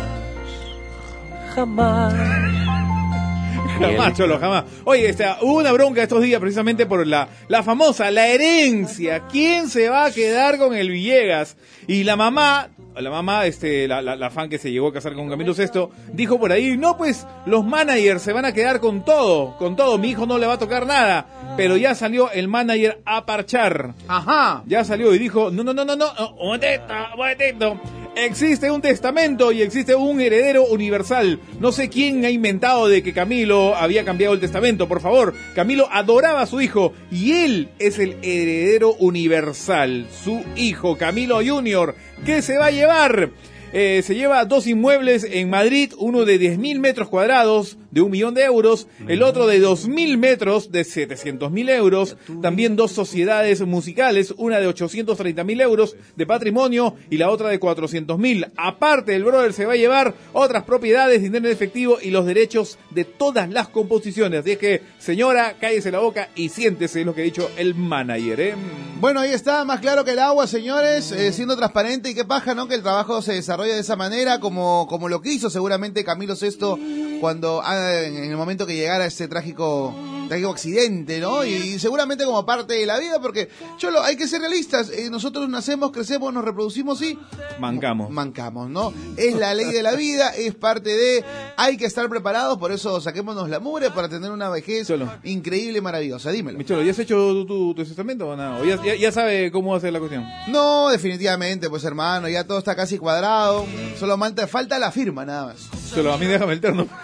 Jamás. Jamás, Cholo, jamás. Oye, este, hubo una bronca estos días precisamente por la, la famosa, la herencia. ¿Quién se va a quedar con el Villegas? Y la mamá, la mamá, este, la, la, la fan que se llegó a casar con Camilo Sesto, dijo por ahí, no, pues los managers se van a quedar con todo, con todo, mi hijo no le va a tocar nada. Pero ya salió el manager a parchar. Ajá. Ya salió y dijo, no, no, no, no, no, no, un momentito, un momentito. Existe un testamento y existe un heredero universal. No sé quién ha inventado de que Camilo había cambiado el testamento, por favor. Camilo adoraba a su hijo y él es el heredero universal. Su hijo, Camilo Junior, ¿qué se va a llevar? Eh, se lleva dos inmuebles en Madrid, uno de 10.000 metros cuadrados de un millón de euros, el otro de 2.000 metros de 700.000 euros, también dos sociedades musicales, una de 830.000 euros de patrimonio y la otra de 400.000. Aparte, el brother se va a llevar otras propiedades, dinero en efectivo y los derechos de todas las composiciones. Así es que, señora, cállese la boca y siéntese, es lo que ha dicho el manager. ¿eh? Bueno, ahí está, más claro que el agua, señores, eh, siendo transparente y qué paja, ¿no? Que el trabajo se desarrolle de esa manera, como, como lo quiso seguramente Camilo Sesto cuando ah, en el momento que llegara ese trágico trágico accidente, ¿no? Y, seguramente como parte de la vida, porque Cholo, hay que ser realistas, eh, nosotros nacemos, crecemos, nos reproducimos y Mancamos. mancamos, ¿no? Es la ley de la vida, es parte de, hay que estar preparados, por eso saquémonos la mugre para tener una vejez Cholo. increíble maravillosa, dímelo. Mi cholo, ¿ya has hecho tu, tu- testamento o no? ¿O ya, ya, ya sabe cómo va a ser la cuestión? No, definitivamente, pues hermano, ya todo está casi cuadrado, solo falta la firma nada más. Cholo, a mí déjame el terno.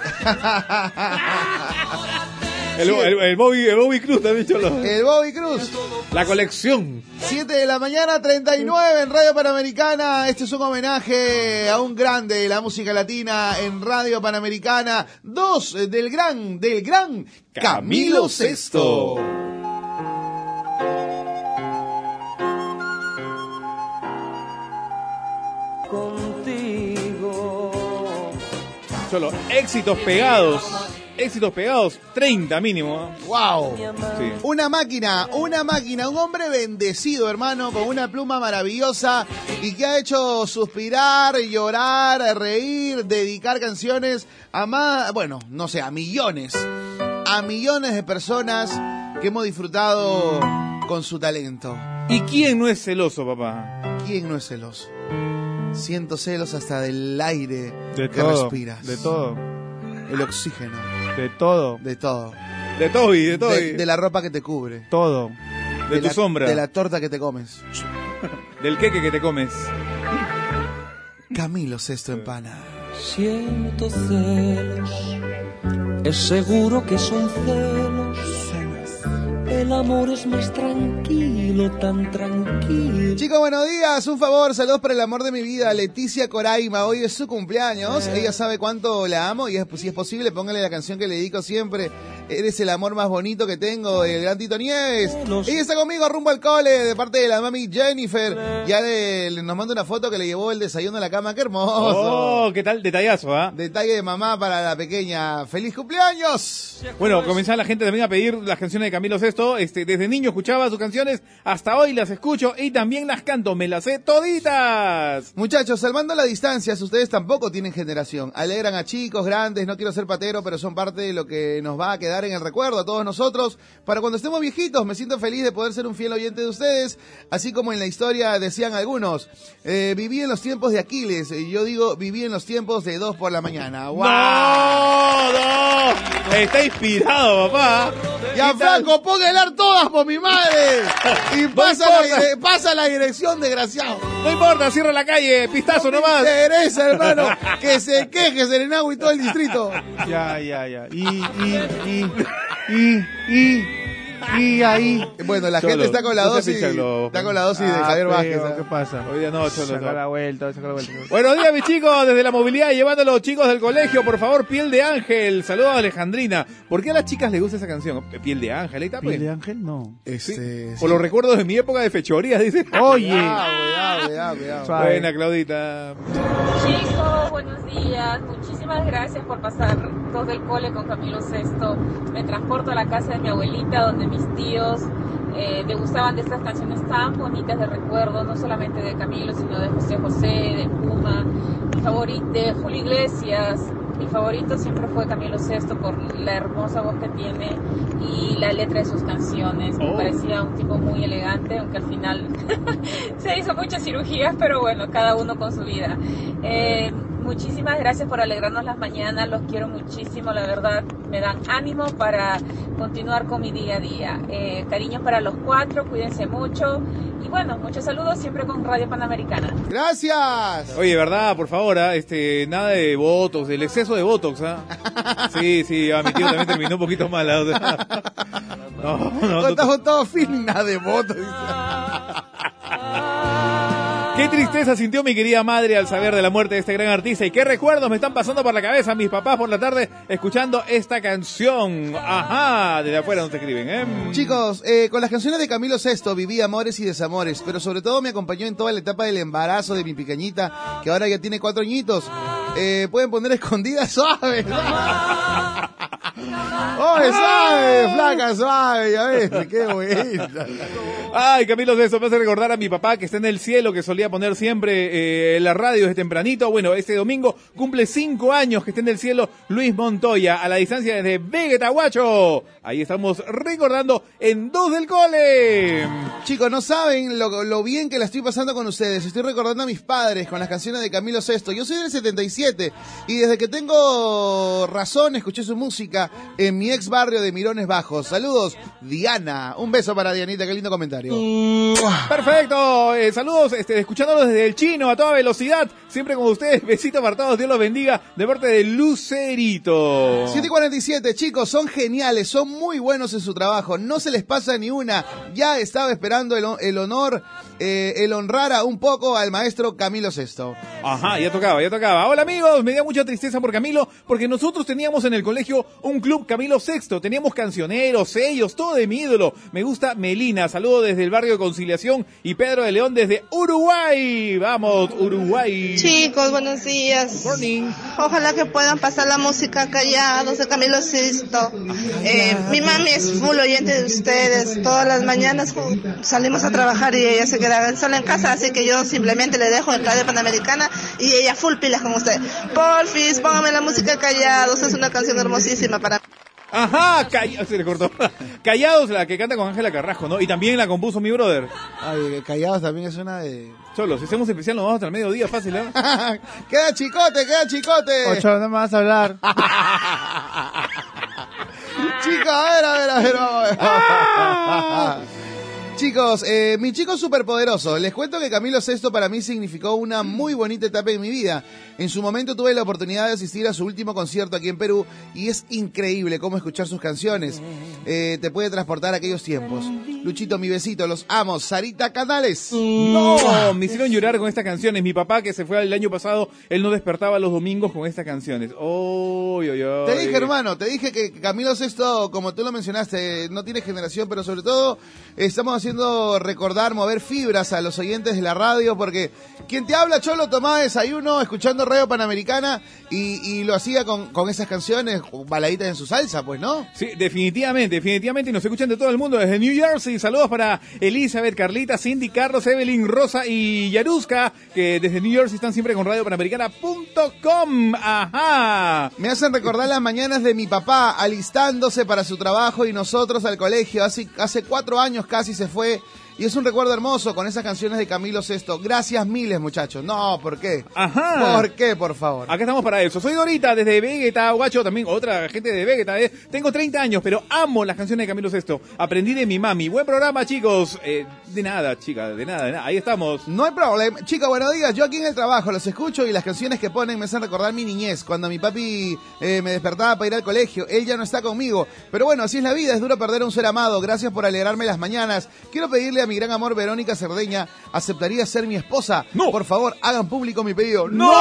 El, el, el Bobby, el Bobby Cruz también, Cholo. El Bobby Cruz. La colección. 7 de la mañana, 39 en Radio Panamericana. Este es un homenaje a un grande de la música latina en Radio Panamericana. Dos del gran, del gran Camilo Sesto. Contigo. Cholo, éxitos pegados. Éxitos pegados, 30 mínimo. ¡Wow! Sí. Una máquina, una máquina, un hombre bendecido, hermano, con una pluma maravillosa y que ha hecho suspirar, llorar, reír, dedicar canciones a más, bueno, no sé, a millones, a millones de personas que hemos disfrutado con su talento. ¿Y quién no es celoso, papá? ¿Quién no es celoso? Siento celos hasta del aire De que todo. respiras. De todo. El oxígeno. De todo. De todo. De Toby, de Toby. De, de la ropa que te cubre. Todo. de tu la, sombra. De la torta que te comes. Del queque que te comes. Camilo Sesto Empana. Siento celos. Es seguro que son celos. El amor es más tranquilo, tan tranquilo. Chicos, buenos días. Un favor, saludos para el amor de mi vida. Leticia Coraima, hoy es su cumpleaños. Ella sabe cuánto la amo y es- si es posible, póngale la canción que le dedico siempre. Eres el amor más bonito que tengo, el gran Tito Nieves. Ella está conmigo rumbo al cole de parte de la mami Jennifer. Ya nos manda una foto que le llevó el desayuno a la cama. ¡Qué hermoso! Oh, qué tal detallazo, ¿ah? Detalle de mamá para la pequeña. ¡Feliz cumpleaños! Bueno, comenzaba la gente también a pedir las canciones de Camilo Sesto. Este, desde niño escuchaba sus canciones, hasta hoy las escucho y también las canto. Me las sé toditas. Muchachos, salvando las distancias, ustedes tampoco tienen generación. Alegran a chicos, grandes, no quiero ser patero, pero son parte de lo que nos va a quedar en el recuerdo a todos nosotros. Para cuando estemos viejitos, me siento feliz de poder ser un fiel oyente de ustedes, así como en la historia decían algunos. eh, viví en los tiempos de Aquiles, y yo digo, viví en los tiempos de dos por la mañana. ¡Wow! ¡No! ¡No! Está inspirado, papá. Ya. Franco, pónganle todas por mi madre. Y No pasa, la, pasa dirección, desgraciado. No importa, cierra la calle, pistazo No nomás. interesa, hermano. Que se queje Serenagua y todo el distrito. Ya, ya, ya. Y, y, y, y, y, y ahí. Bueno, la Cholo, gente está con la no dosis. Está con la dosis de Ah, Javier feo, Vázquez. ¿eh? ¿Qué pasa? Hoy día no, Cholo, Saca no. la vuelta, saca la vuelta. Buenos días, mis chicos, desde la movilidad, llevando a los chicos del colegio, por favor, Piel de Ángel. Saludos a Alejandrina. ¿Por qué a las chicas les gusta esa canción? Piel de Ángel, ahí está, pues. ¿Piel de ángel? No. Este, Por los recuerdos de mi época de fechorías, dice. Oye. Cuidado, cuidado, cuidado, cuidado. Suave. Buena, Claudita. Chicos, buenos días. Muchísimas gracias por pasar dos del cole con Camilo Sesto. Me transporto a la casa de mi abuelita, donde mis tíos eh, me gustaban de estas canciones tan bonitas de recuerdo, no solamente de Camilo, sino de José José, de Puma, mi favorito, de Julio Iglesias. Mi favorito siempre fue Camilo Sesto por la hermosa voz que tiene y la letra de sus canciones. Me Oh. parecía un tipo muy elegante, aunque al final se hizo muchas cirugías, pero bueno, cada uno con su vida. Eh, muchísimas gracias por alegrarnos las mañanas, los quiero muchísimo, la verdad, me dan ánimo para continuar con mi día a día. Eh, cariños para los cuatro, cuídense mucho y bueno, muchos saludos siempre con Radio Panamericana. Gracias. Oye, ¿verdad? Por favor, ah, este, nada de Botox, del exceso de Botox, ¿ah? Sí, sí, a mi tío también terminó un poquito mal. ah, o sea. No, no, no, Estamos todos fina de votos. Qué tristeza sintió mi querida madre al saber de la muerte de este gran artista y qué recuerdos me están pasando por la cabeza mis papás por la tarde escuchando esta canción. Ajá, desde afuera te escriben, ¿eh? Chicos, eh, con las canciones de Camilo Sesto viví amores y desamores, pero sobre todo me acompañó en toda la etapa del embarazo de mi pequeñita, que ahora ya tiene cuatro añitos. Eh, pueden poner escondidas suaves. ¡Oye, suave! Flaca, suave, ya ves, qué bonita. Ay, Camilo Sesto me hace recordar a mi papá que está en el cielo, que solía poner siempre eh, la radio desde tempranito. Bueno, este domingo cumple cinco años que está en el cielo Luis Montoya, a la distancia desde Vegetahuacho. Ahí estamos recordando en dos del cole. Chicos, no saben lo, lo bien que la estoy pasando con ustedes. Estoy recordando a mis padres con las canciones de Camilo Sesto. Yo soy del 77 y desde que tengo razón escuché su música en mi ex barrio de Mirones Bajos. Saludos, Diana. Un beso para Dianita, qué lindo comentario. Perfecto, eh, saludos, este, escuchándolos desde el chino a toda velocidad, siempre con ustedes, besitos apartados, Dios los bendiga, de parte de Lucerito. 7 y 47, chicos, son geniales, son muy buenos en su trabajo, no se les pasa ni una. Ya estaba esperando el, el honor, eh, el honrar a un poco al maestro Camilo Sesto. Ajá, ya tocaba, ya tocaba. Hola amigos, me da mucha tristeza por Camilo, porque nosotros teníamos en el colegio un club Camilo Sexto, teníamos cancioneros, sellos, todo de mi ídolo. Me gusta Melina, saludo desde el barrio de Conciliación y Pedro de León desde Uruguay. Vamos, Uruguay. Chicos, buenos días. Morning. Ojalá que puedan pasar la música callados de Camilo Sisto. Eh, mi mami es full oyente de ustedes. Todas las mañanas salimos a trabajar y ella se queda sola en casa, así que yo simplemente le dejo en Radio Panamericana y ella full pilas con usted. Porfis, póngame la música callados. Es una canción hermosísima para mí. Ajá, calla- se le cortó. Callados, la que canta con Ángela Carrasco, ¿no? Y también la compuso mi brother. Ay, callados también es una de... Cholo, si hacemos especial nos vamos hasta el mediodía, fácil, ¿eh? queda chicote, queda chicote. Ocho, no me vas a hablar. Chicos, a ver, a ver, a ver, vamos a ver. Chicos, eh, mi chico superpoderoso, les cuento que Camilo Sesto para mí significó una muy bonita etapa en mi vida. En su momento tuve la oportunidad de asistir a su último concierto aquí en Perú y es increíble cómo escuchar sus canciones. Eh, te puede transportar a aquellos tiempos. Luchito, mi besito, los amo. Sarita Canales. No, me hicieron llorar con estas canciones. Mi papá que se fue el año pasado, él no despertaba los domingos con estas canciones. Oy, oy, oy. Te dije, hermano, te dije que Camilo Sesto, como tú lo mencionaste, no tiene generación, pero sobre todo estamos haciendo recordar, mover fibras a los oyentes de la radio, porque quien te habla, Cholo, tomaba desayuno escuchando Radio Panamericana y, y lo hacía con, con esas canciones, baladitas en su salsa, pues, ¿no? Sí, definitivamente, definitivamente. Y nos escuchan de todo el mundo desde New Jersey. Saludos para Elizabeth, Carlita, Cindy, Carlos, Evelyn, Rosa y Yaruska, que desde New Jersey están siempre con radiopanamericana.com. Ajá. Me hacen recordar las mañanas de mi papá alistándose para su trabajo y nosotros al colegio. Hace, hace cuatro años casi se fue. Y es un recuerdo hermoso con esas canciones de Camilo Sesto. Gracias miles, muchachos. No, ¿por qué? Ajá. ¿Por qué, por favor? Acá estamos para eso. Soy Dorita desde Vegeta, guacho, también otra gente de Vegeta. ¿eh? Tengo 30 años, pero amo las canciones de Camilo Sesto. Aprendí de mi mami. Buen programa, chicos. Eh, de nada, chica, de nada, de nada. Ahí estamos. No hay problema. Chicos, buenos días. Yo aquí en el trabajo los escucho y las canciones que ponen me hacen recordar mi niñez. Cuando mi papi eh, me despertaba para ir al colegio. Él ya no está conmigo. Pero bueno, así es la vida. Es duro perder a un ser amado. Gracias por alegrarme las mañanas. Quiero pedirle mi gran amor Verónica Cerdeña, ¿aceptaría ser mi esposa? No. Por favor, hagan público mi pedido. ¡No!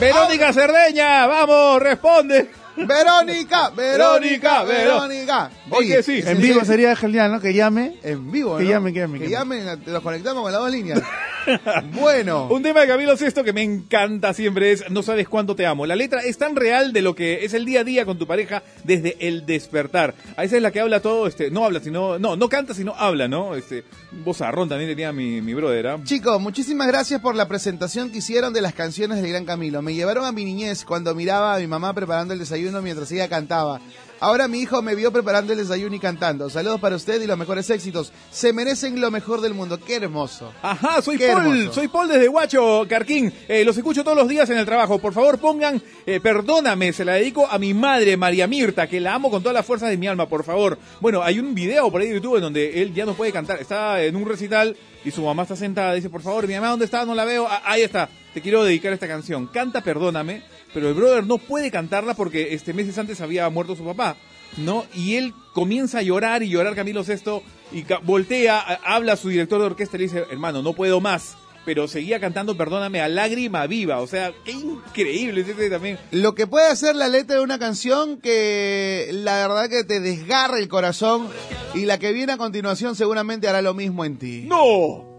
Verónica Cerdeña, vamos, responde. Verónica, Verónica, Verónica. Oye, sí. En vivo sería genial, ¿no? Que llame. En vivo, Que ¿no? llame, que llame, Que que llamen, los conectamos con las dos líneas. bueno. Un tema de Camilo Sesto que me encanta siempre es No sabes cuánto te amo. La letra es tan real de lo que es el día a día con tu pareja desde el despertar. A esa es la que habla todo, este, no habla, sino, no, no canta, sino habla, ¿no? Este, vozarrón también tenía mi, mi brother, ¿ah? Chicos, muchísimas gracias por la presentación que hicieron de las canciones del Gran Camilo. Me llevaron a mi niñez cuando miraba a mi mamá preparando el desayuno mientras ella cantaba. Ahora mi hijo me vio preparando el desayuno y cantando. Saludos para usted y los mejores éxitos. Se merecen lo mejor del mundo. Qué hermoso. Ajá, soy Qué Paul, hermoso. soy Paul desde Guacho, Carquín. Eh, los escucho todos los días en el trabajo. Por favor, pongan eh, Perdóname, se la dedico a mi madre, María Mirta, que la amo con todas las fuerzas de mi alma, por favor. Bueno, hay un video por ahí de YouTube en donde él ya no puede cantar. Está en un recital y su mamá está sentada. Dice, por favor, mi mamá, ¿dónde está? No la veo. Ah, ahí está. Te quiero dedicar esta canción. Canta Perdóname, pero el brother no puede cantarla porque este meses antes había muerto su papá. ¿no? Y él comienza a llorar y llorar Camilo Sesto y voltea, a- habla a su director de orquesta y le dice, hermano, no puedo más. Pero seguía cantando Perdóname a lágrima viva. O sea, qué increíble ese también. Lo que puede hacer la letra de una canción que la verdad que te desgarra el corazón y la que viene a continuación seguramente hará lo mismo en ti. ¡No!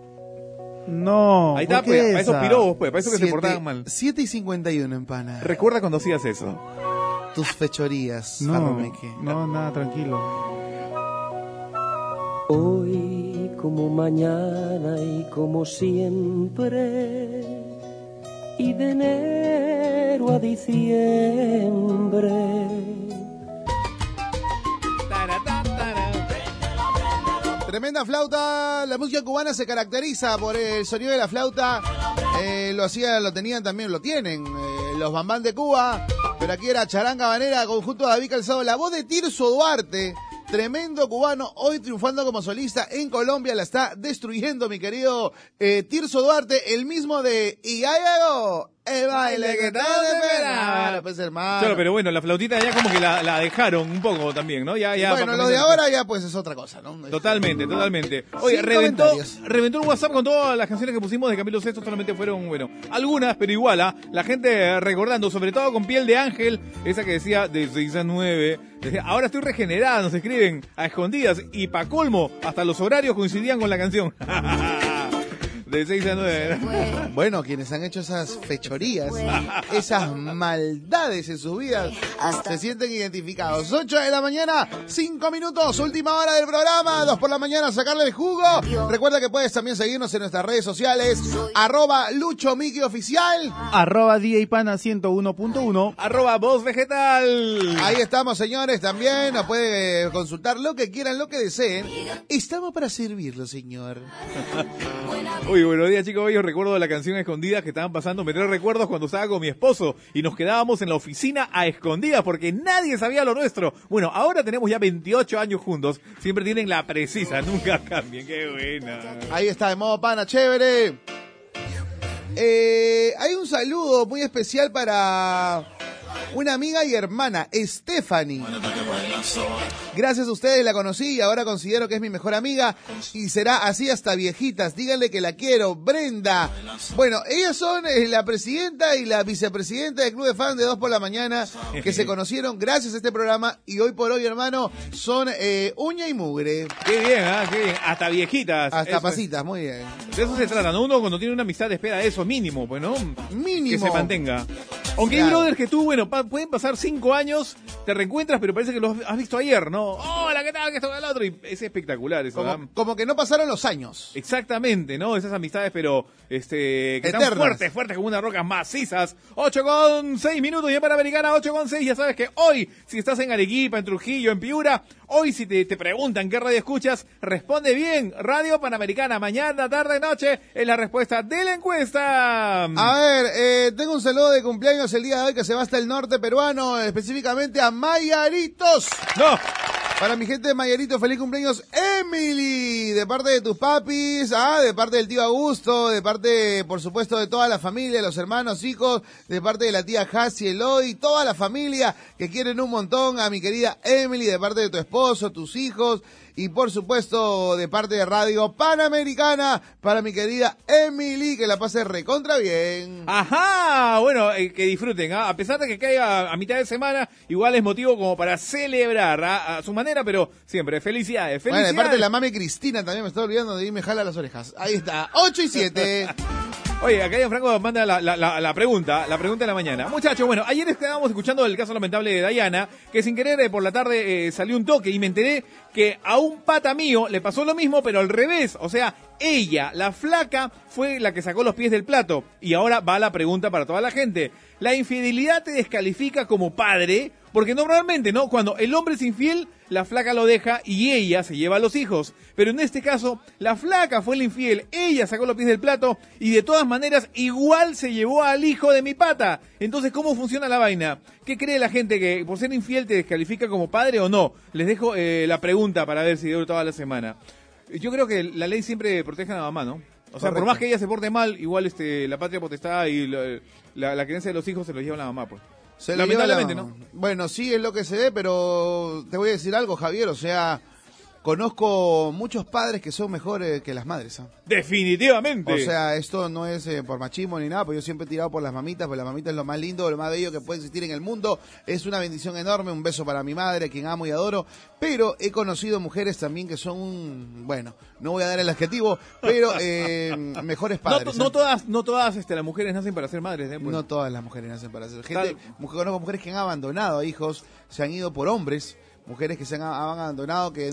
No. Ahí está, ¿por qué pues, para esos pirobos, pues, para eso que se Siete- portaban mal. 7 y 51 en pana. Recuerda cuando hacías eso. Tus fechorías, No, no, nada, tranquilo. Hoy como mañana y como siempre, y de enero a diciembre. Tremenda flauta. La música cubana se caracteriza por el sonido de la flauta. Eh, lo hacían, lo tenían también, lo tienen. eh, los bambán de Cuba. Pero aquí era Charanga Banera, conjunto de David Calzado. La voz de Tirso Duarte. Tremendo cubano, hoy triunfando como solista en Colombia, la está destruyendo mi querido eh, Tirso Duarte, el mismo de Y llegó el baile que tal esperaba. Pues hermano. Claro, pero bueno, la flautita ya como que la, la dejaron un poco también, ¿no? Ya, ya. bueno, lo de ahora ya pues es otra cosa, ¿no? Totalmente, totalmente. Oye, Sin reventó, reventó el WhatsApp con todas las canciones que pusimos de Camilo Sesto, solamente fueron, bueno, algunas, pero igual, ¿ah? la gente recordando, sobre todo con piel de ángel, esa que decía de 6 a 9, decía, ahora estoy regenerada, nos escriben a escondidas, y pa' colmo, hasta los horarios coincidían con la canción. de 6 a 9. Bueno, quienes han hecho esas fechorías, esas maldades en sus vidas, se sienten identificados. 8 de la mañana, 5 minutos, última hora del programa, 2 por la mañana, sacarle el jugo. Recuerda que puedes también seguirnos en nuestras redes sociales, arroba Lucho Miki Oficial. Arroba Pana 101.1. Arroba voz vegetal. Ahí estamos, señores, también nos puede consultar lo que quieran, lo que deseen. Estamos para servirlo, señor. Uy, buenos días chicos, yo recuerdo la canción escondida que estaban pasando, me trae recuerdos cuando estaba con mi esposo y nos quedábamos en la oficina a escondidas porque nadie sabía lo nuestro. Bueno, ahora tenemos ya 28 años juntos, siempre tienen la precisa, nunca cambian, qué buena. Ahí está, de modo pana, chévere. Eh, hay un saludo muy especial para una amiga y hermana, Stephanie. Gracias a ustedes la conocí y ahora considero que es mi mejor amiga y será así hasta viejitas. Díganle que la quiero, Brenda. Bueno, ellas son eh, la presidenta y la vicepresidenta del Club de Fans de Dos por la Mañana que se conocieron gracias a este programa y hoy por hoy, hermano, son eh, uña y mugre. Qué bien, ¿ah? Qué bien. Hasta viejitas. Hasta Eso- pasitas, muy bien. De eso se trata, ¿no? Uno cuando tiene una amistad espera eso mínimo, pues, ¿no? Mínimo. Que se mantenga. Aunque hay Claro. brothers que tú, bueno, pa- pueden pasar cinco años, te reencuentras, pero parece que los has visto ayer, ¿no? Hola, ¿qué tal? Que esto el otro. Y es espectacular eso. Como, como que no pasaron los años. Exactamente, ¿no? Esas amistades, pero este que están fuertes, fuertes como unas rocas macizas. 8 con 6 minutos ya para Americana, 8 con 6. Ya sabes que hoy, si estás en Arequipa, en Trujillo, en Piura, hoy si te, te preguntan qué radio escuchas, responde bien. Radio Panamericana, mañana, tarde, noche, es la respuesta de la encuesta. A ver, eh, tengo un saludo de cumpleaños el día de hoy que se va hasta el norte peruano, específicamente a Mayaritos. No. Para mi gente de Mayarito, feliz cumpleaños, Emily, de parte de tus papis, ah, de parte del tío Augusto, de parte, por supuesto, de toda la familia, los hermanos, hijos, de parte de la tía Jassi, Eloy, toda la familia que quieren un montón, a mi querida Emily, de parte de tu esposo, tus hijos, y por supuesto, de parte de Radio Panamericana, para mi querida Emily, que la pase recontra bien. Ajá, bueno, eh, que disfruten, ¿ah? a pesar de que caiga a mitad de semana, igual es motivo como para celebrar ¿ah? a su manera, pero siempre felicidades, Bueno, felicidades. de parte de la mami Cristina también me estoy olvidando de irme jala las orejas. Ahí está, 8 y 7. Oye, acá Franco manda la pregunta, la pregunta de la mañana. Muchachos, bueno, ayer estábamos escuchando el caso lamentable de Dayana, que sin querer eh, por la tarde eh, salió un toque y me enteré que a un pata mío le pasó lo mismo, pero al revés. O sea, ella, la flaca, fue la que sacó los pies del plato. Y ahora va la pregunta para toda la gente. ¿La infidelidad te descalifica como padre? Porque normalmente, ¿no? Cuando el hombre es infiel, la flaca lo deja y ella se lleva a los hijos. Pero en este caso, la flaca fue la infiel, ella sacó los pies del plato y de todas maneras igual se llevó al hijo de mi pata. Entonces, ¿cómo funciona la vaina? ¿Qué cree la gente que por ser infiel te descalifica como padre o no? Les dejo eh, la pregunta para ver si dura toda la semana. Yo creo que la ley siempre protege a la mamá, ¿no? O sea, por más que ella se porte mal, igual este la patria potestad y la, la, la creencia de los hijos se los lleva la mamá, pues. Se la Lamentablemente. ¿no? Bueno, sí es lo que se ve, pero te voy a decir algo, Javier. O sea, conozco muchos padres que son mejores que las madres. ¿ah? Definitivamente. O sea, esto no es eh, por machismo ni nada, pero yo siempre he tirado por las mamitas, porque la mamita es lo más lindo, lo más bello que puede existir en el mundo. Es una bendición enorme, un beso para mi madre, quien amo y adoro. Pero he conocido mujeres también que son, bueno, no voy a dar el adjetivo, pero eh, mejores no, padres. ¿ah? no todas, no todas este, las mujeres nacen para ser madres, ¿eh? Pues. No todas las mujeres nacen para ser gente. Mujer- conozco mujeres que han abandonado a hijos, se han ido por hombres. Mujeres que se han, abandonado, que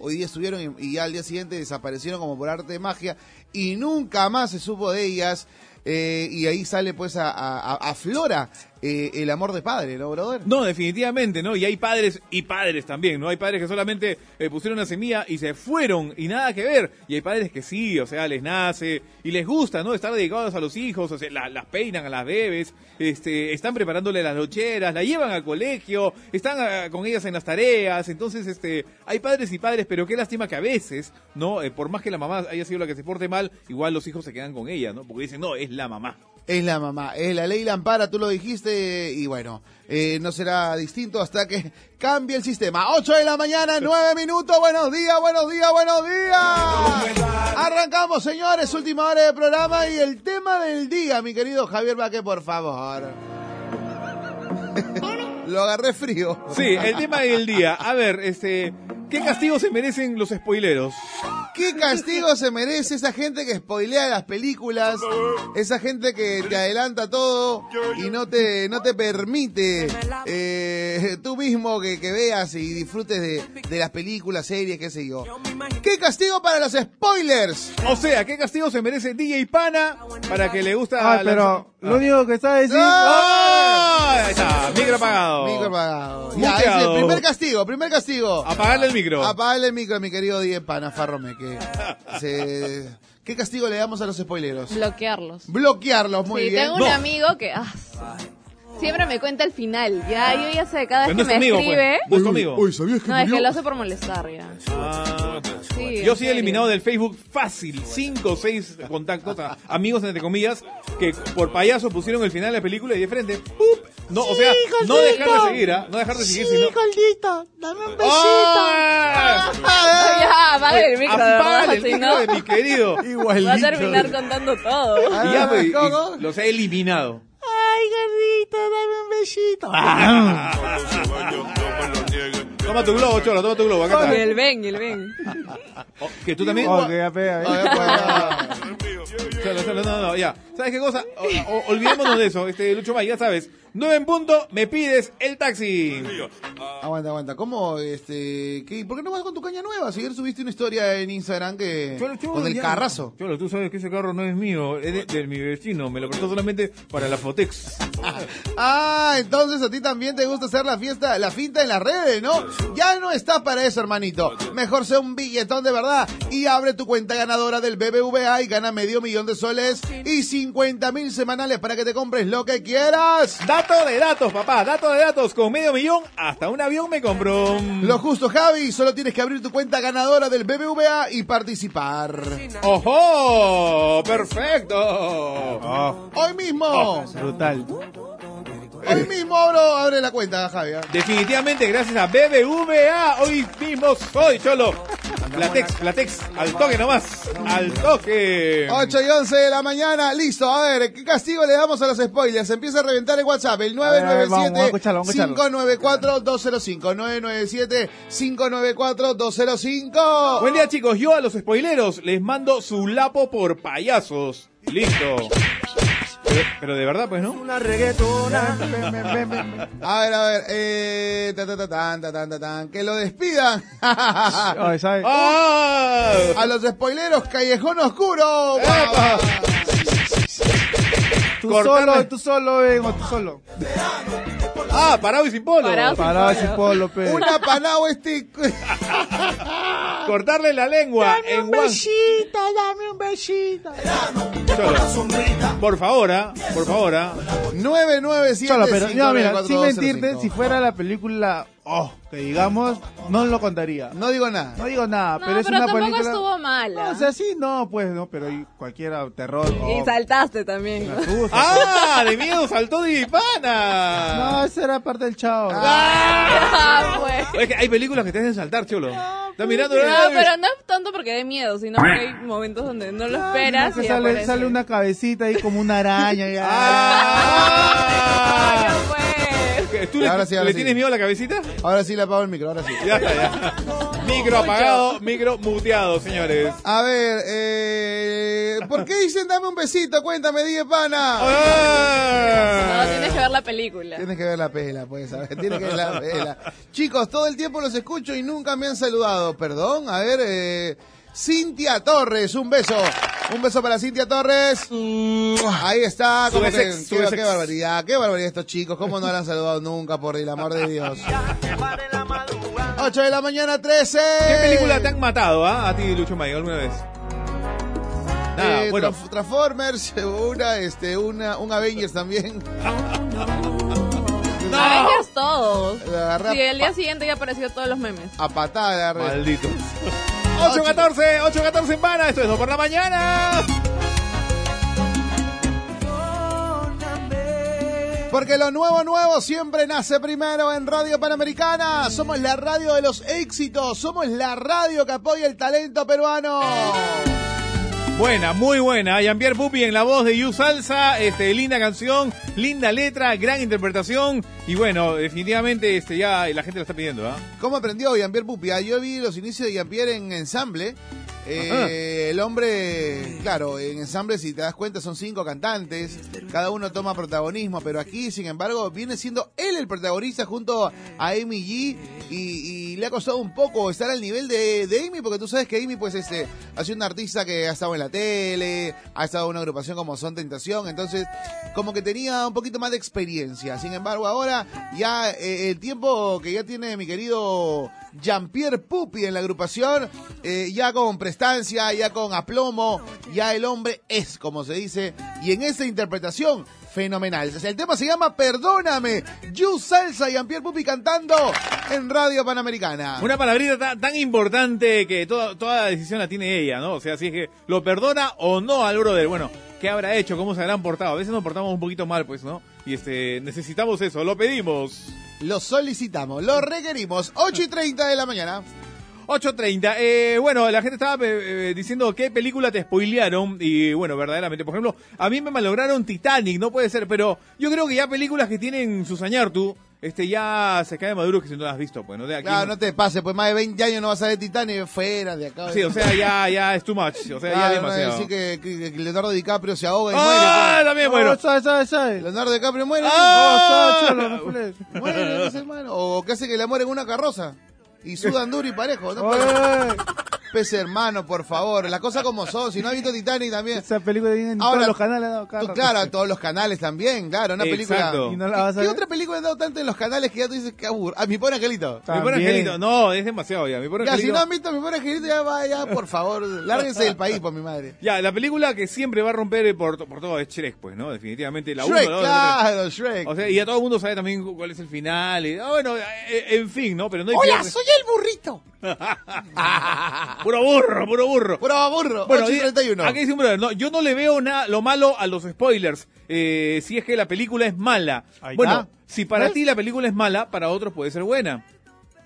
hoy día estuvieron y, y al día siguiente desaparecieron como por arte de magia y nunca más se supo de ellas. eh, y ahí sale pues a, a, a- eh, el amor de padre, ¿no, brother? No, definitivamente, ¿no? Y hay padres y padres también, ¿no? Hay padres que solamente eh, pusieron una semilla y se fueron y nada que ver. Y hay padres que sí, o sea, les nace y les gusta, ¿no? Estar dedicados a los hijos, o sea, la- las peinan a las bebés, este, están preparándole las nocheras, la llevan al colegio, están ah, con ellas en las tareas. Entonces, este, hay padres y padres, pero qué lástima que a veces, ¿no? Eh, por más que la mamá haya sido la que se porte mal, igual los hijos se quedan con ella, ¿no? Porque dicen, no, es la mamá. Es la mamá, es la ley Lampara, tú lo dijiste, y bueno, eh, no será distinto hasta que cambie el sistema. 8 de la mañana, 9 minutos, buenos días, buenos días, buenos días. Arrancamos, señores, última hora de programa y el tema del día, mi querido Javier Baque, por favor. Lo agarré frío. Sí, el tema del día. A ver, este, ¿qué castigo se merecen los spoileros? ¿Qué castigo se merece esa gente que spoilea las películas? Esa gente que te adelanta todo y no te, no te permite eh, tú mismo que, que veas y disfrutes de, de las películas, series, qué sé yo. ¿Qué castigo para los spoilers? O sea, ¿qué castigo se merece DJ Pana para que le gusta la- pero lo único que está diciendo... ¡Ah! Ahí está, micro apagado. Micro apagado. Ya, Muteado. ese primer castigo, primer castigo. Apagarle el micro. Apagarle el micro mi querido Die Panafarrome. Que se... ¿Qué castigo le damos a los spoileros? Bloquearlos. Bloquearlos, muy sí, bien. tengo un amigo que ah, siempre me cuenta el final. Ya, yo ya sé, cada vez Pero no que es me amigo, escribe. pues. No es tu amigo. Uy, ¿sabías que No, es murió? que lo hace por molestar ya. Ah, Sí, Yo en soy serio. eliminado del Facebook fácil, cinco o seis contactos, a- amigos entre comillas, que por payaso pusieron el final de la película y de frente, ¡pup! No, o sea, no dejar de seguir, ¿ah? No dejar de seguir, sino... Gordito, dame un ¡Ah! Ya, apaga el micro, de verdad, Apágale el micro de mi querido. va a terminar contando todo. Y ya, pues, y- los he eliminado. Ay, gordito, dame un besito. Toma tu globo, cholo, toma tu globo. Acá Y está. el ven, y el ven. Oh, que tú también. Ok, ya pega, Ah, ¿eh? ya, pues, ya. Cholo, cholo, no, no, ya. ¿Sabes qué cosa? O- o- olvidémonos de eso, este Lucho May, ya sabes. 9 en punto, me pides el taxi. Aguanta, aguanta. ¿Cómo, este, qué, por qué no vas con tu caña nueva? Si ayer subiste una historia en Instagram que, Cholo, cholo, con el ya. carrazo. Cholo, tú sabes que ese carro no es mío, es de, de mi vecino. Me lo prestó solamente para la Fotex. Ah, entonces a ti también te gusta hacer la fiesta, la finta en las redes, ¿no? Ya no está para eso, hermanito. Mejor sea un billetón de verdad y abre tu cuenta ganadora del BBVA y gana medio millón de soles y 50 mil semanales para que te compres lo que quieras. Dato de datos, papá, dato de datos. Con medio millón, hasta un avión me compró. Lo justo, Javi, solo tienes que abrir tu cuenta ganadora del BBVA y participar. ¡Ojo! ¡Perfecto! Hoy mismo, Brutal. Hoy mismo abro, abre la cuenta, Javi. ¿ah? Definitivamente, gracias a BBVA, hoy mismo soy Cholo. Platex, Platex, al toque nomás, al toque. 8 y 11 de la mañana, listo. A ver, ¿qué castigo le damos a los spoilers? Empieza a reventar el WhatsApp, el ver, a ver, vamos, vamos a escucharlo, vamos a escucharlo. 997-594-205. 997-594-205. Buen día chicos, yo a los spoileros les mando su lapo por payasos. Listo. Pero, pero de verdad, pues, ¿no? Una reggaetona. A ver, a ver, eh, ta, ta, ta, tan, ta, tan, ta, tan, que lo despidan. A los spoileros, Callejón Oscuro. ¡Epa! Tú solo, tú solo, ven, o tú solo. ¡Ah! Parado y sin polo. Parado. Parado ese polo, pe. Una panao este. Cortarle la lengua en one. besito, dame un besito. Cholo. Por favor, ¿ah? Por favor, ¿ah? 997 Cholo, pero no, mira, sin 594-205. mentirte, si fuera la película, oh, que digamos, no lo contaría. No digo nada. No digo nada, No, pero es pero una tampoco película. estuvo mala. No, o sea, sí, no, pues, no, pero hay cualquiera, terror. Y oh, saltaste también. me ¿no? asusta. ¡Ah! De miedo saltó de pana. No, esa era parte del chavo. Ah, pues. Es que hay películas que te hacen saltar, cholo. Estás mirando. No, pero no es tanto porque dé miedo, sino porque hay momentos donde no lo esperas Que y sale, aparece. sale una cabecita ahí como una araña. y- ¡Ah! Ay, no, pues. ¿Qué, ¿Tú le, Ahora sí, ahora le sí. tienes miedo a la cabecita? Ahora sí le apago el micro, ahora sí. Ya está, ya. Micro apagado, micro muteado, señores. A ver, eh, ¿por qué dicen dame un besito? Cuéntame, die pana. ¡Ah! No, tienes que ver la película. Tienes que ver la pela, pues, a ver, tienes que ver la pela. Chicos, todo el tiempo los escucho y nunca me han saludado. Perdón, a ver, eh, Cintia Torres, un beso. Un beso para Cintia Torres. Ahí está, como que- qué, barbaridad, qué barbaridad estos chicos, cómo no la han saludado nunca, por el amor de Dios. 8 de la mañana, 13. ¿Qué película te han matado, ah? A ti, Lucho May, alguna vez. Nada, Eh, bueno. Trans- Transformers, una, este, una, un Avengers también. Avengers todos. Sí, a el día siguiente ya apareció todos los memes. a patada la agarré. Maldito. 8.14, 8.14 en Pana, esto es 2 por la mañana. Porque lo nuevo, nuevo siempre nace primero en Radio Panamericana. Somos la radio de los éxitos. Somos la radio que apoya el talento peruano. Buena, muy buena. Jean-Pierre Pupi en la voz de You Salsa. Este, linda canción, linda letra, gran interpretación. Y bueno, definitivamente este, ya la gente lo está pidiendo, ¿ah? ¿Cómo aprendió Jean-Pierre Pupia? Yo vi los inicios de Jean-Pierre en ensamble. Eh, el hombre, claro, en ensamble, si te das cuenta, son cinco cantantes, cada uno toma protagonismo, pero aquí, sin embargo, viene siendo él el protagonista junto a Amy G. Y, le ha costado un poco estar al nivel de, de Amy, porque tú sabes que Amy, pues, este, ha sido una artista que ha estado en la tele, ha estado en una agrupación como Son Tentación, entonces, como que tenía un poquito más de experiencia. Sin embargo, ahora ya eh, el tiempo que ya tiene mi querido Jean-Pierre Pupi en la agrupación, eh, ya con prestancia, ya con aplomo, ya el hombre es, como se dice, y en esa interpretación, fenomenal. El tema se llama Perdóname, You Salsa y Jean-Pierre Pupi cantando en Radio Panamericana. Una palabrita ta- tan, importante que toda, toda la decisión la tiene ella, ¿no? O sea, si es que lo perdona o no al brother. Bueno, ¿qué habrá hecho? ¿Cómo se habrán portado? A veces nos portamos un poquito mal, pues, ¿no? Y este, necesitamos eso, lo pedimos. Lo solicitamos, lo requerimos. 8 y 30 de la mañana. 8.30. Eh, bueno, la gente estaba eh, eh, diciendo qué película te spoilearon. Y bueno, verdaderamente, por ejemplo, a mí me malograron Titanic, no puede ser, pero yo creo que ya películas que tienen sus tú este ya se cae maduro que si no las has visto, pues, ¿no? De aquí Claro, no te pases, pues más de 20 años no vas a ver Titanic fuera de acá. Sí, o sea, ya, ya es too much. O sea, ya no demasiado. decir que, que- que Leonardo DiCaprio se ahoga y ¡Ah! muere. También, pues. bueno. Oh, sabe, sabe, sabe. Leonardo DiCaprio muere. ¡Ah! Oh, sabe, no muere, no sé, hermano. O que hace que le muere en una carroza. Y sudan duro y parejo. No puede- Pese hermano, por favor. Las cosas como son. Si no has visto Titanic también. Esa película viene en Ahora, todos los canales. ha dado cada Tú, claro, a todos los canales también, claro, una película. Y no la vas a ¿Qué ver. otra película han dado tanto en los canales que ya tú dices que aburro? Ah, mi pobre angelito. Mi pobre angelito, no, es demasiado ya. Mi pobre Ya, si no han visto mi pobre angelito, ya va, ya, por favor, lárguense del país, por mi madre. Ya, la película que siempre va a romper por, por todo es Shrek, pues, ¿no? Definitivamente. La uno, Shrek, la tres. claro, Shrek. O sea, y ya todo el mundo sabe también cu- cuál es el final. Y, ah, bueno, eh, en fin, ¿no? Pero no hay Hola, soy el burrito. Puro burro, puro burro. Puro burro. Bueno, 8 y di- 31. Aquí dice un brother, no, yo no le veo nada lo malo a los spoilers. eh, si es que la película es mala. Ahí bueno, está. si para ¿Ves? ti la película es mala, para otros puede ser buena.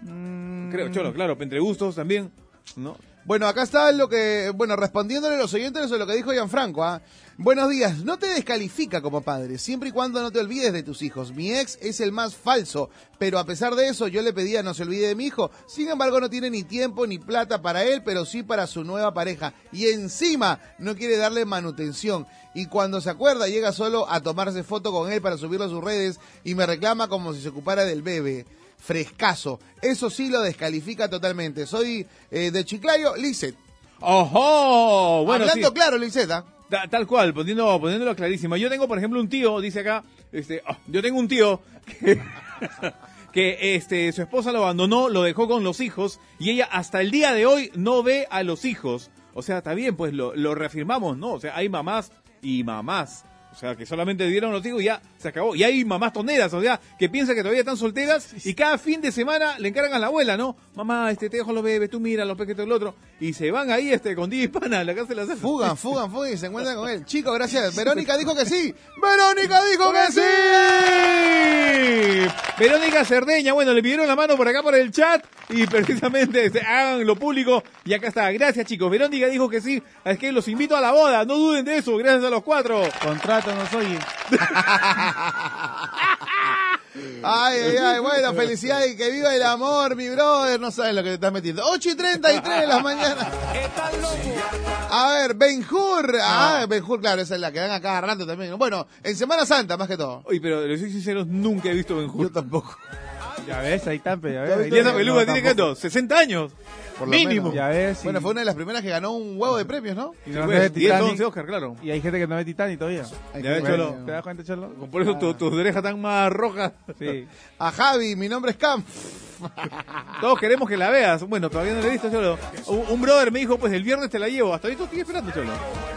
Mm, Creo, Cholo, claro, entre gustos también. ¿no? Bueno, acá está lo que, bueno, respondiéndole a los oyentes lo que dijo Gianfranco, ¿ah? Buenos días, no te descalifica como padre, siempre y cuando no te olvides de tus hijos. Mi ex es el más falso, pero a pesar de eso yo le pedía no se olvide de mi hijo. Sin embargo, no tiene ni tiempo ni plata para él, pero sí para su nueva pareja. Y encima no quiere darle manutención. Y cuando se acuerda, llega solo a tomarse foto con él para subirlo a sus redes y me reclama como si se ocupara del bebé frescazo. Eso sí lo descalifica totalmente. Soy eh, de Chiclayo, Lizeth. ¡Ojo! Bueno, Hablando sí. claro, Lizeth, ¿ah? Ta- Tal cual, poniendo, poniéndolo clarísimo. Yo tengo, por ejemplo, un tío, dice acá, este, oh, yo tengo un tío que, que este, su esposa lo abandonó, lo dejó con los hijos y ella hasta el día de hoy no ve a los hijos. O sea, está bien, pues lo, lo reafirmamos, ¿no? O sea, hay mamás y mamás. O sea, que solamente dieron los y ya se acabó. Y hay mamás toneras, o sea, que piensan que todavía están solteras y cada fin de semana le encargan a la abuela, ¿no? Mamá, este, te dejo los bebés, tú mira los pequeños del otro. Y se van ahí, este, con 10 panas a la casa de la Fugan, fugan, fugan y se encuentran con él. Chicos, gracias. Verónica dijo que sí. Verónica dijo que sí. Verónica Cerdeña, bueno, le pidieron la mano por acá por el chat y precisamente este, hagan lo público y acá está. Gracias chicos, Verónica dijo que sí, es que los invito a la boda, no duden de eso, gracias a los cuatro. Contrátanos, oye. Ay, ay, ay. Bueno, felicidades y que viva el amor, mi brother. No sabes lo que te estás metiendo. 8 y 33 de la mañana. A ver, Benjur. Ah, Benjur, claro, esa es la que dan a cada rato también. Bueno, en Semana Santa, más que todo. Oye, pero les soy sincero, nunca he visto Ben Hur. Yo tampoco. Ya ves, ahí está, ya ves. Y esa peluca tiene que tampoco. ¿cuánto? 60 años. Por lo Mínimo. menos. Ya ves. y- Bueno, fue una de las primeras que ganó un huevo de premios, ¿no? y Sí, no pues, ve 10, Titanic. 11 Oscar, claro. Y hay gente que no ve Titanic todavía. Ya ves, Cholo. ¿Te das cuenta, Cholo? Por eso tu- tus orejas tan más rojas. Sí. A Javi, mi nombre es Cam. Todos queremos que la veas. Bueno, todavía no la he visto, Cholo. Un, un brother me dijo, pues el viernes te la llevo. Hasta ahorita estoy esperando, Cholo.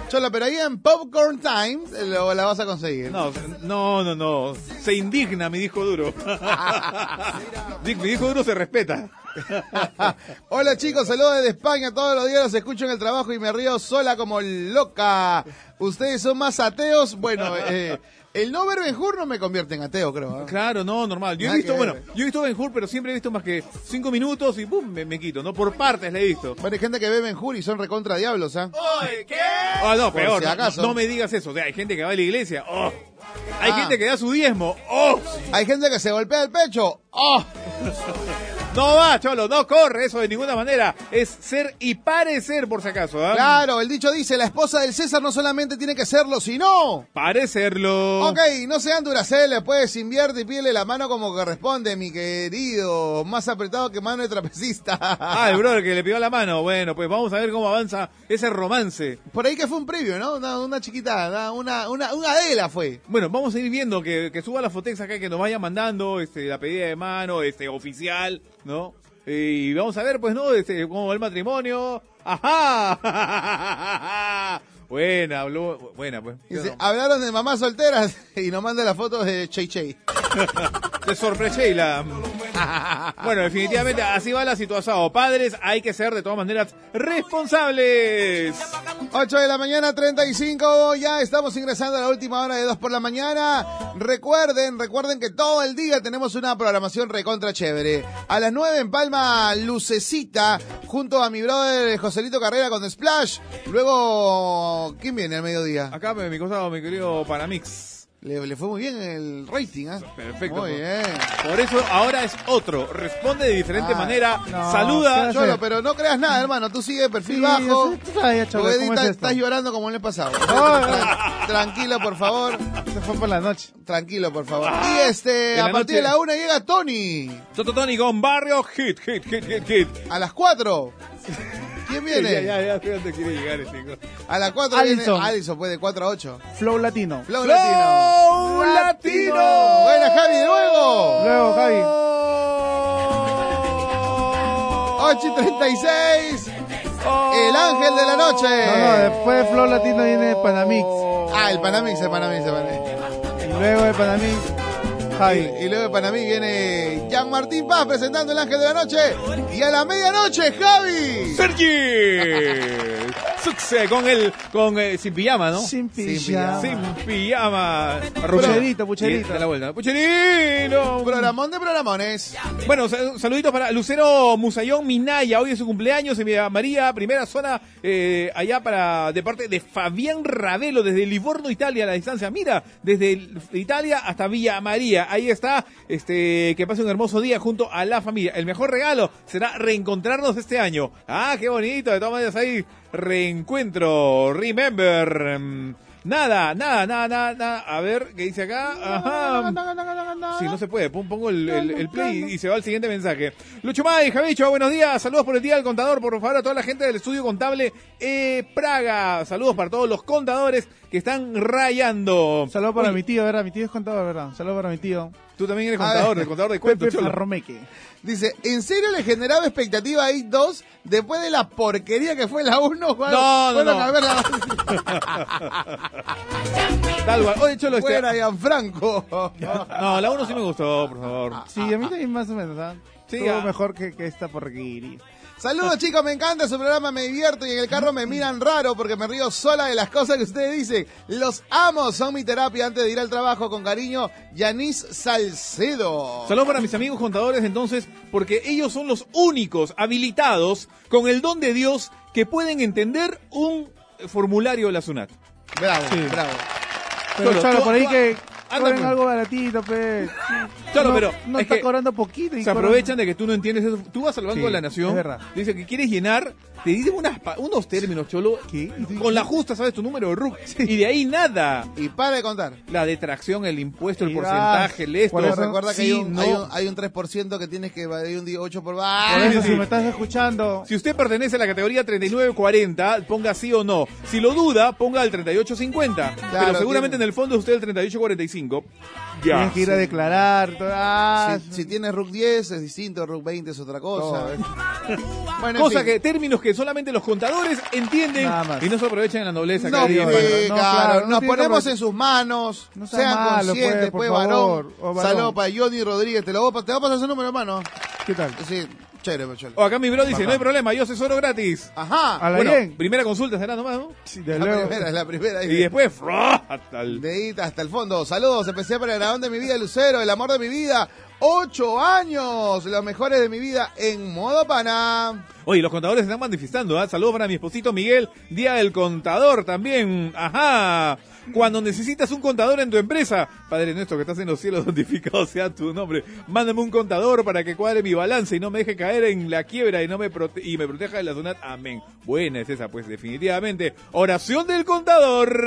Chola, pero ahí en Popcorn Time eh, lo, la vas a conseguir. No, no, no, no. Se indigna, mi disco duro. Mi disco duro se respeta. Hola chicos, saludos desde España. Todos los días los escucho en el trabajo y me río sola como loca. ¿Ustedes son más ateos? Bueno, eh, el no ver Benjur no me convierte en ateo, creo. ¿eh? Claro, no, normal. Yo he Nada visto, que bueno, ver. yo he visto Ben Hur, pero siempre he visto más que cinco minutos y pum, me, me quito, ¿no? Por partes la he visto. Bueno, hay gente que ve Benjur y son recontra diablos, ¿ah? Ah, no, Por peor. si no- acaso. No, me digas eso. O sea, hay gente que va a la iglesia. Oh. Hay Ah. gente que da su diezmo. Oh. Hay gente que se golpea el pecho. ¡Oh! No va, cholo, no corre eso de ninguna manera. Es ser y parecer, por si acaso. ¿ah? Claro, el dicho dice, la esposa del César no solamente tiene que serlo, sino... Parecerlo. Ok, no sean duraceles, pues invierte y pídele la mano como corresponde, mi querido. Más apretado que mano de trapecista. Ah, el brother que le pidió la mano. Bueno, pues vamos a ver cómo avanza ese romance. Por ahí que fue un previo, ¿no? Una, una chiquita, una, una, una, una Adela fue. Bueno, vamos a ir viendo que, que suba la fotex acá, que nos vaya mandando este, la pedida de mano este, oficial, ¿no? Y vamos a ver, pues, ¿no? Este, cómo va el matrimonio. ¡Ajá! buena, habló, buena, pues. Dice, hablaron de mamás solteras y nos manda la foto de Chey Chey. Te sorprendí la... Bueno, definitivamente así va la situación. Padres, hay que ser de todas maneras responsables. 8 de la mañana, 35. Ya estamos ingresando a la última hora de 2 por la mañana. Recuerden, recuerden que todo el día tenemos una programación recontra chévere. A las 9 en Palma, Lucecita, junto a mi brother Joselito Carrera con Splash. Luego, ¿quién viene al mediodía? Acá me mi costado, mi querido Panamix. Le, le fue muy bien el rating, ¿ah? Perfecto. Muy bien. Por eso ahora es otro. Responde de diferente Ah, manera. no, Saluda. ¿qué Cholo, pero no creas nada, hermano. Tú sigue perfil Sí, bajo. sé, ya, Cholo, ¿cómo es esto? estás llorando como el mes pasado. No, Tranquilo, por favor. Se fue por la noche. Tranquilo, por favor. Y este, En a partir de la una llega Tony. Toto Tony con Barrio Hit, Hit, Hit, Hit, Hit. A las cuatro. ¿Quién viene? Ya, ya, ya, fíjate quiere llegar chico. A las cuatro Alison. viene Alison, pues de 4 a 8. Flow latino. Flow Latino. Flow Latino. Buena, Javi, de luego. Luego, Javi. 8 y 36. El ángel de la noche. No, no, después de Flow latino viene Panamix. Ah, el Panamix, el Panamix, el Panamix. Y luego de Panamix, Javi. Y, luego de Panamí viene Jean Martín Paz presentando el ángel de la noche. Y a la medianoche, Javi. Sergi. Suxe con el con eh, sin pijama, ¿no? Sin pijama. Sin pijama. Pucherito, pucherito. Y de la vuelta. Pucherito. Programón de programones. Bueno, sal- saluditos para Lucero Musayón Minaya. Hoy es su cumpleaños en Villa María, primera zona eh, allá para de parte de Fabián Ravelo desde Livorno, Italia, a la distancia. Mira, desde el- Italia hasta Villa María. Ahí está. Este, que pase un hermoso día junto a la familia. El mejor regalo será reencontrarnos este año. Ah, qué bonito. De todas maneras ahí reencuentro. Remember. Nada, nada, nada, nada, nada. A ver, ¿qué dice acá? Ajá. Sí, no se puede. Pon- Pongo el, el- el play y se va al siguiente mensaje. Lucho May, Javicho, buenos días. Saludos por el Día del Contador. Por favor, a toda la gente del estudio contable eh, Praga. Saludos para todos los contadores que están rayando. Saludos para mi tío, ¿verdad? Mi tío es contador, ¿verdad? Saludos para mi tío. Tú también eres A contador, ver. el contador de cuentos, Pepe. Farromeque. Dice, ¿en serio le generaba expectativa a IT 2 después de la porquería que fue la 1? No, no, no. Tal cual. Cholo, este- Fuera Gianfranco. No, la 1 sí me gustó, por favor. Sí, a mí también más o menos, ¿ah? Sí, ah. mejor que, que esta porquería. Saludos chicos, me encanta su programa, me divierto y en el carro me miran raro porque me río sola de las cosas que ustedes dicen. Los amo, son mi terapia antes de ir al trabajo con cariño. Yanis Salcedo. Saludos para mis amigos contadores entonces, porque ellos son los únicos habilitados con el don de Dios que pueden entender un formulario de la SUNAT. Bravo, Sí. bravo. Pero Cholo, por ahí tú- que cobren pues. algo baratito, pe. No, pero No es está que cobrando poquito. Y Se cobran- aprovechan de que tú no entiendes eso. Tú vas al Banco Sí, de la Nación, es verdad. dice que quieres llenar, te dicen unas unos términos, cholo, ¿Qué? ¿Y tú- con la justa sabes tu número de RUC, y de ahí nada. Y para de contar. La detracción, el impuesto, el Y porcentaje, el esto. por eso- recuerda que sí, hay, un, no. hay, un, hay un 3% que tienes que hay un 8 por... Por ¡Ah! eso, sí. si me estás escuchando, Si usted pertenece a la categoría 3940, ponga sí o no. Si lo duda, ponga el 3850. Claro, Pero seguramente tiene- en el fondo usted el 3845. Ya. tienes que ir a declarar. Ah, Si, si tienes RUC 10 es distinto, RUC 20 es otra cosa. bueno, en Cosa fin. que, términos que solamente los contadores entienden y no se aprovechan en la nobleza. No, que pues, Panamá. No, claro, claro, no nos ponemos en sus manos. No sea sean malo, conscientes, pues, pues, varón. Saludos para Johnny Rodríguez. Te, lo voy a, te voy a pasar su número, hermano. ¿qué tal? Sí, chévere. O acá mi bro dice, no hay problema, yo asesoro gratis. Ajá. A la Bueno, bien. primera consulta será nomás, ¿no? Sí, de la luego. primera, es la primera. Y después, ¡fra! hasta el- De ahí hasta el fondo. Saludos, especial para el dragón de mi vida, Lucero, el amor de mi vida. Ocho años, los mejores de mi vida en modo pana. Oye, los contadores se están manifestando, ¿ah? Saludos para mi esposito Miguel, Día del Contador también. Ajá. Cuando necesitas un contador en tu empresa, Padre nuestro que estás en los cielos, santificado sea tu nombre. Mándame un contador para que cuadre mi balance y no me deje caer en la quiebra y no me proteja de la zona. Amén. Buena es esa, pues definitivamente. Oración del contador.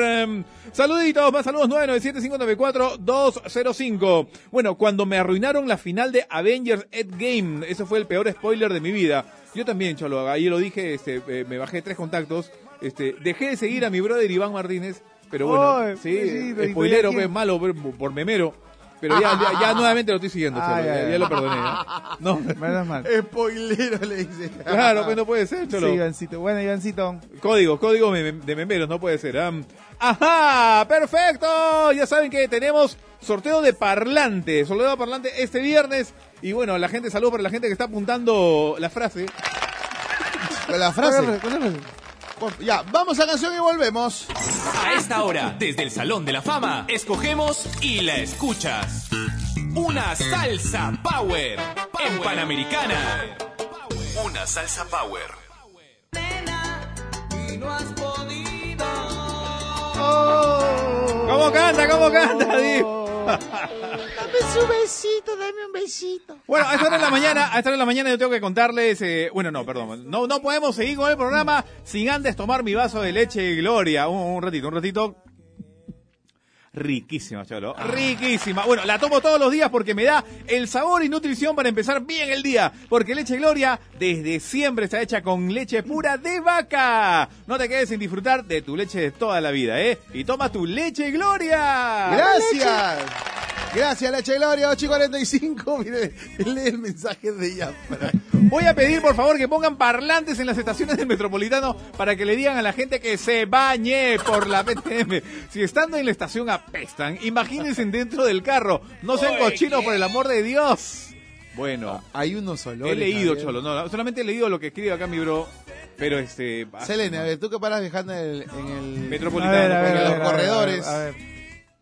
Saluditos, más saludos 997-594-205. Bueno, cuando me arruinaron la final de Avengers Endgame, eso fue el peor spoiler de mi vida. Yo también, Cholo, ahí lo dije, este, eh, me bajé tres contactos, este, dejé de seguir a mi brother Iván Martínez, pero bueno, Ay, sí, pobrecito, ¿y spoilero, todavía pues, quién? malo por, por memero, pero ya, ya, ya nuevamente lo estoy siguiendo, Ah, Cholo, ya, ya, ya. ya lo perdoné. ¿no? No, Menos mal. Spoilero, le dice. claro, pues no puede ser, Cholo. Sí, Ivancito. Bueno, Ivancito. Código, código de memeros, no puede ser. ¡Ajá! ¡Perfecto! Ya saben que tenemos sorteo de parlante. Sorteo de parlante este viernes Y bueno, la gente, saludo para la gente que está apuntando la frase. La frase. ¿Cuál es la frase? Por- Ya, vamos a canción y volvemos. A esta hora, desde el Salón de la Fama, escogemos y la escuchas. Una salsa power en Panamericana. Una salsa power. ¿Cómo canta? ¿Cómo canta? Di? Dame su besito, dame un besito. Bueno, a esta hora de la mañana, a esta hora de la mañana yo tengo que contarles, eh, bueno, no, perdón, no, no podemos seguir con el programa sin antes tomar mi vaso de leche Gloria. Un, un ratito, un ratito. Riquísima, Cholo. Riquísima. Bueno, la tomo todos los días porque me da el sabor y nutrición para empezar bien el día. Porque Leche Gloria desde siempre está hecha con leche pura de vaca. No te quedes sin disfrutar de tu leche de toda la vida, ¿eh? Y toma tu Leche Gloria. Gracias. Gracias, Leche Gloria, 8 y 45. Mire, lee el mensaje de ella. Voy a pedir, por favor, que pongan parlantes en las estaciones del Metropolitano para que le digan a la gente que se bañe por la PTM. Si estando en la estación apestan, imagínense dentro del carro. No sean cochinos, por el amor de Dios. Bueno, Hay unos olores. he leído, Javier. Cholo. No, solamente he leído lo que escribe acá mi bro. Pero este. Selene, a ver, tú que paras viajando en el, en el Metropolitano. A ver, a ver, en a los ver, a ver, corredores. a ver, a ver.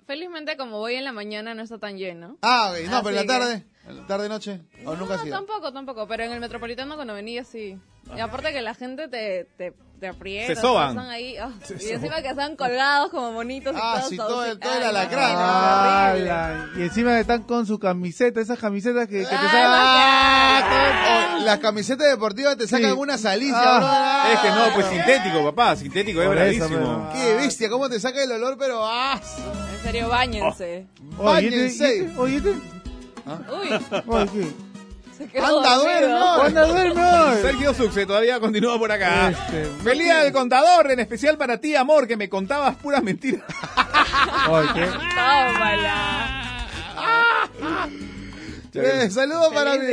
Felizmente, como voy en la mañana, no está tan lleno. Ah, ok, no, pero en la tarde, en la tarde noche, o nunca ha No, sido. tampoco, tampoco. Pero en el metropolitano, cuando venía, sí. Y aparte que la gente te, te, te aprieta. Se soban. Están ahí. ah, y encima que están colgados como bonitos. y Ah, todos sí, todo el- todo el Ay, no, alacrán. no, horrible. Ala, Y encima están con su camiseta, esas camisetas que, que te Ah, sacan. Ah, o las camisetas deportivas te sacan Sí. una salicia, Ah. bro. Ah, Es que no, pues sintético, papá. Sintético, es Por eso, bravísimo. pero- Qué bestia, cómo te saca el olor, pero ah, serio, bañense. Báñense. este- oye, este- Uy, oye, ¿qué? se quedó anda, duerme. Anda, duerme. Sergio Suxe todavía continúa por acá. Este, Feliz día del contador, en especial para ti, amor, que me contabas puras mentiras. Oye, ¿qué? Tómala. Saludos para mi.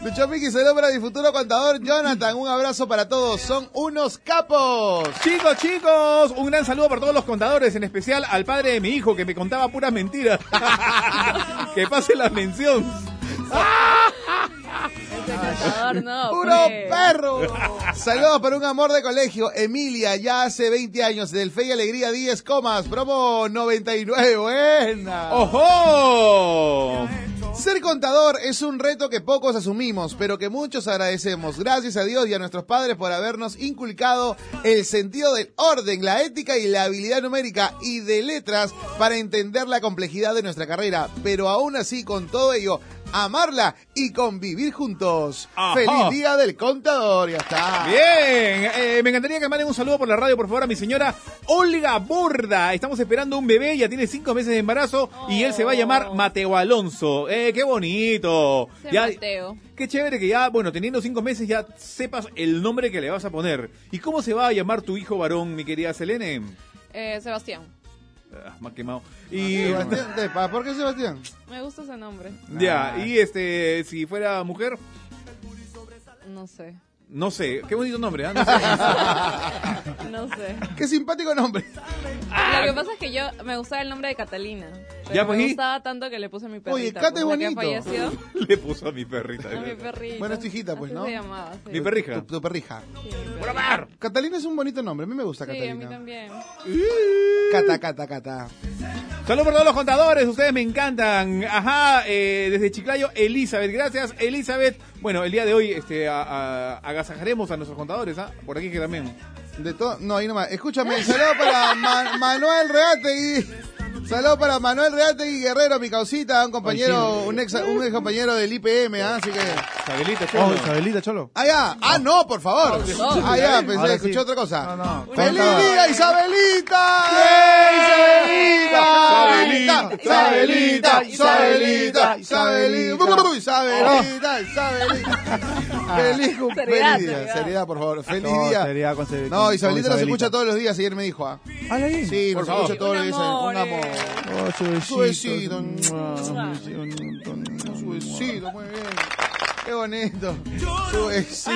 Lucho Miki, saludos para mi futuro contador Jonathan. Un abrazo para todos, son unos capos. Chicos, chicos, un gran saludo para todos los contadores, en especial al padre de mi hijo que me contaba puras mentiras. que pase la mención. No. ¡Puro pues. perro! Saludos para un amor de colegio, Emilia, ya hace 20 años, del Fe y Alegría 10 comas, promo 99, buena. ¡Ojo! Ser contador es un reto que pocos asumimos, pero que muchos agradecemos. Gracias a Dios y a nuestros padres por habernos inculcado el sentido del orden, la ética y la habilidad numérica y de letras para entender la complejidad de nuestra carrera. Pero aún así, con todo ello, amarla y convivir juntos. Ajá. ¡Feliz Día del Contador! Ya está. Bien, eh, me encantaría que manden un saludo por la radio, por favor, a mi señora Olga Burda. Estamos esperando un bebé, ya tiene cinco meses de embarazo y él se va a llamar Mateo Alonso. Eh, qué bonito. Ya- Mateo. Qué chévere que ya, bueno, teniendo cinco meses ya sepas el nombre que le vas a poner. ¿Y cómo se va a llamar tu hijo varón, mi querida Selene? Eh, Sebastián. Ah, más quemado. Y Sebastián, de- ¿pa- ¿Por qué Sebastián? Me gusta ese nombre. ya, y este, si fuera mujer, No sé. no sé, qué bonito nombre, ¿ah? No sé. No sé. ¡Qué simpático nombre! Lo que pasa es que yo me gustaba el nombre de Catalina. Pero Ya, pues, me ¿y? gustaba tanto que le puse a mi perrita. Oye, Cata pues, es bonito. falleció. Le puso a mi perrita. A mi perrita. Bueno, es tu hijita, pues, Así ¿no? se llamaba, sí. Mi perrija. Tu, tu perrija. Sí. Catalina es un bonito nombre, a mí me gusta Sí, a Catalina. mí también. Cata, cata, cata. Saludos por todos los contadores, ustedes me encantan. Ajá, eh, desde Chiclayo, Elizabeth. Gracias, Elizabeth. Bueno, el día de hoy este, a- a- agasajaremos a nuestros contadores, ¿ah? Por aquí que también. De todo, no, ahí nomás. Escúchame, saludo para Ma- Manuel Reategui. Saludo para Manuel Reategui Guerrero, mi causita, un compañero, un ex, un ex compañero del IPM, ¿ah? así que. Isabelita, Oh, chulo. Isabelita, cholo. Ah, ya. Ah, no, por favor. Ah, ya, pensé, Ahora escuché sí. otra cosa. No, no. ¡Feliz día, Isabelita! Isabelita! Isabelita! Isabelita! Isabelita! Isabelita! Isabelita! Feliz cum- Seriedad, feliz día. seriedad. Seriedad, por favor. Feliz No, día. seriedad con Isabelita. No, Isabelita nos escucha todos los días, ayer me dijo. ¿ah? Bien. Sí, nos escucha todos los días. Un amor. Oh, su besito. Su besito. Mua, Mua. su besito. Su besito, muy bien. Qué bonito. Su besito.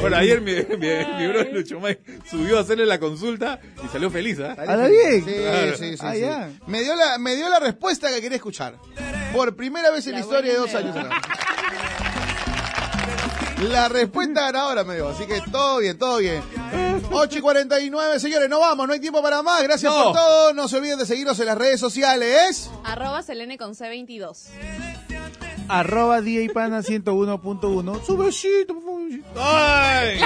Bueno, ayer mi, mi, mi bro Lucho May subió a hacerle la consulta y salió feliz, ¿ah? Habla bien. Sí, Claro. sí, sí. Ah, sí. ya. Me, dio la, me dio la respuesta que quería escuchar. Por primera vez en la, La historia de dos años. La respuesta ganadora me dio, así que todo bien, todo bien. 8 y 49, señores, no vamos, no hay tiempo para más. Gracias No. por todo. No se olviden de seguirnos en las redes sociales. Arroba Selene con C22. Arroba DJ Pana 101.1. Su besito, por favor. ¡Ay!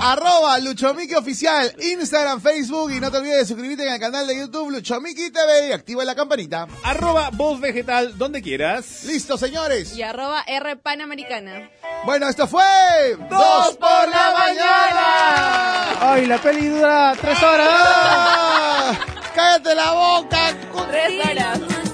Arroba Luchomiki Oficial, Instagram, Facebook y no te olvides de suscribirte en el canal de YouTube Luchomiki TV y activa la campanita. Arroba voz vegetal donde quieras. Listo, señores. Y arroba R Panamericana. Bueno, esto fue Dos por la mañana. Ay, la peli dura tres horas. ¡Cállate la boca! Tres horas.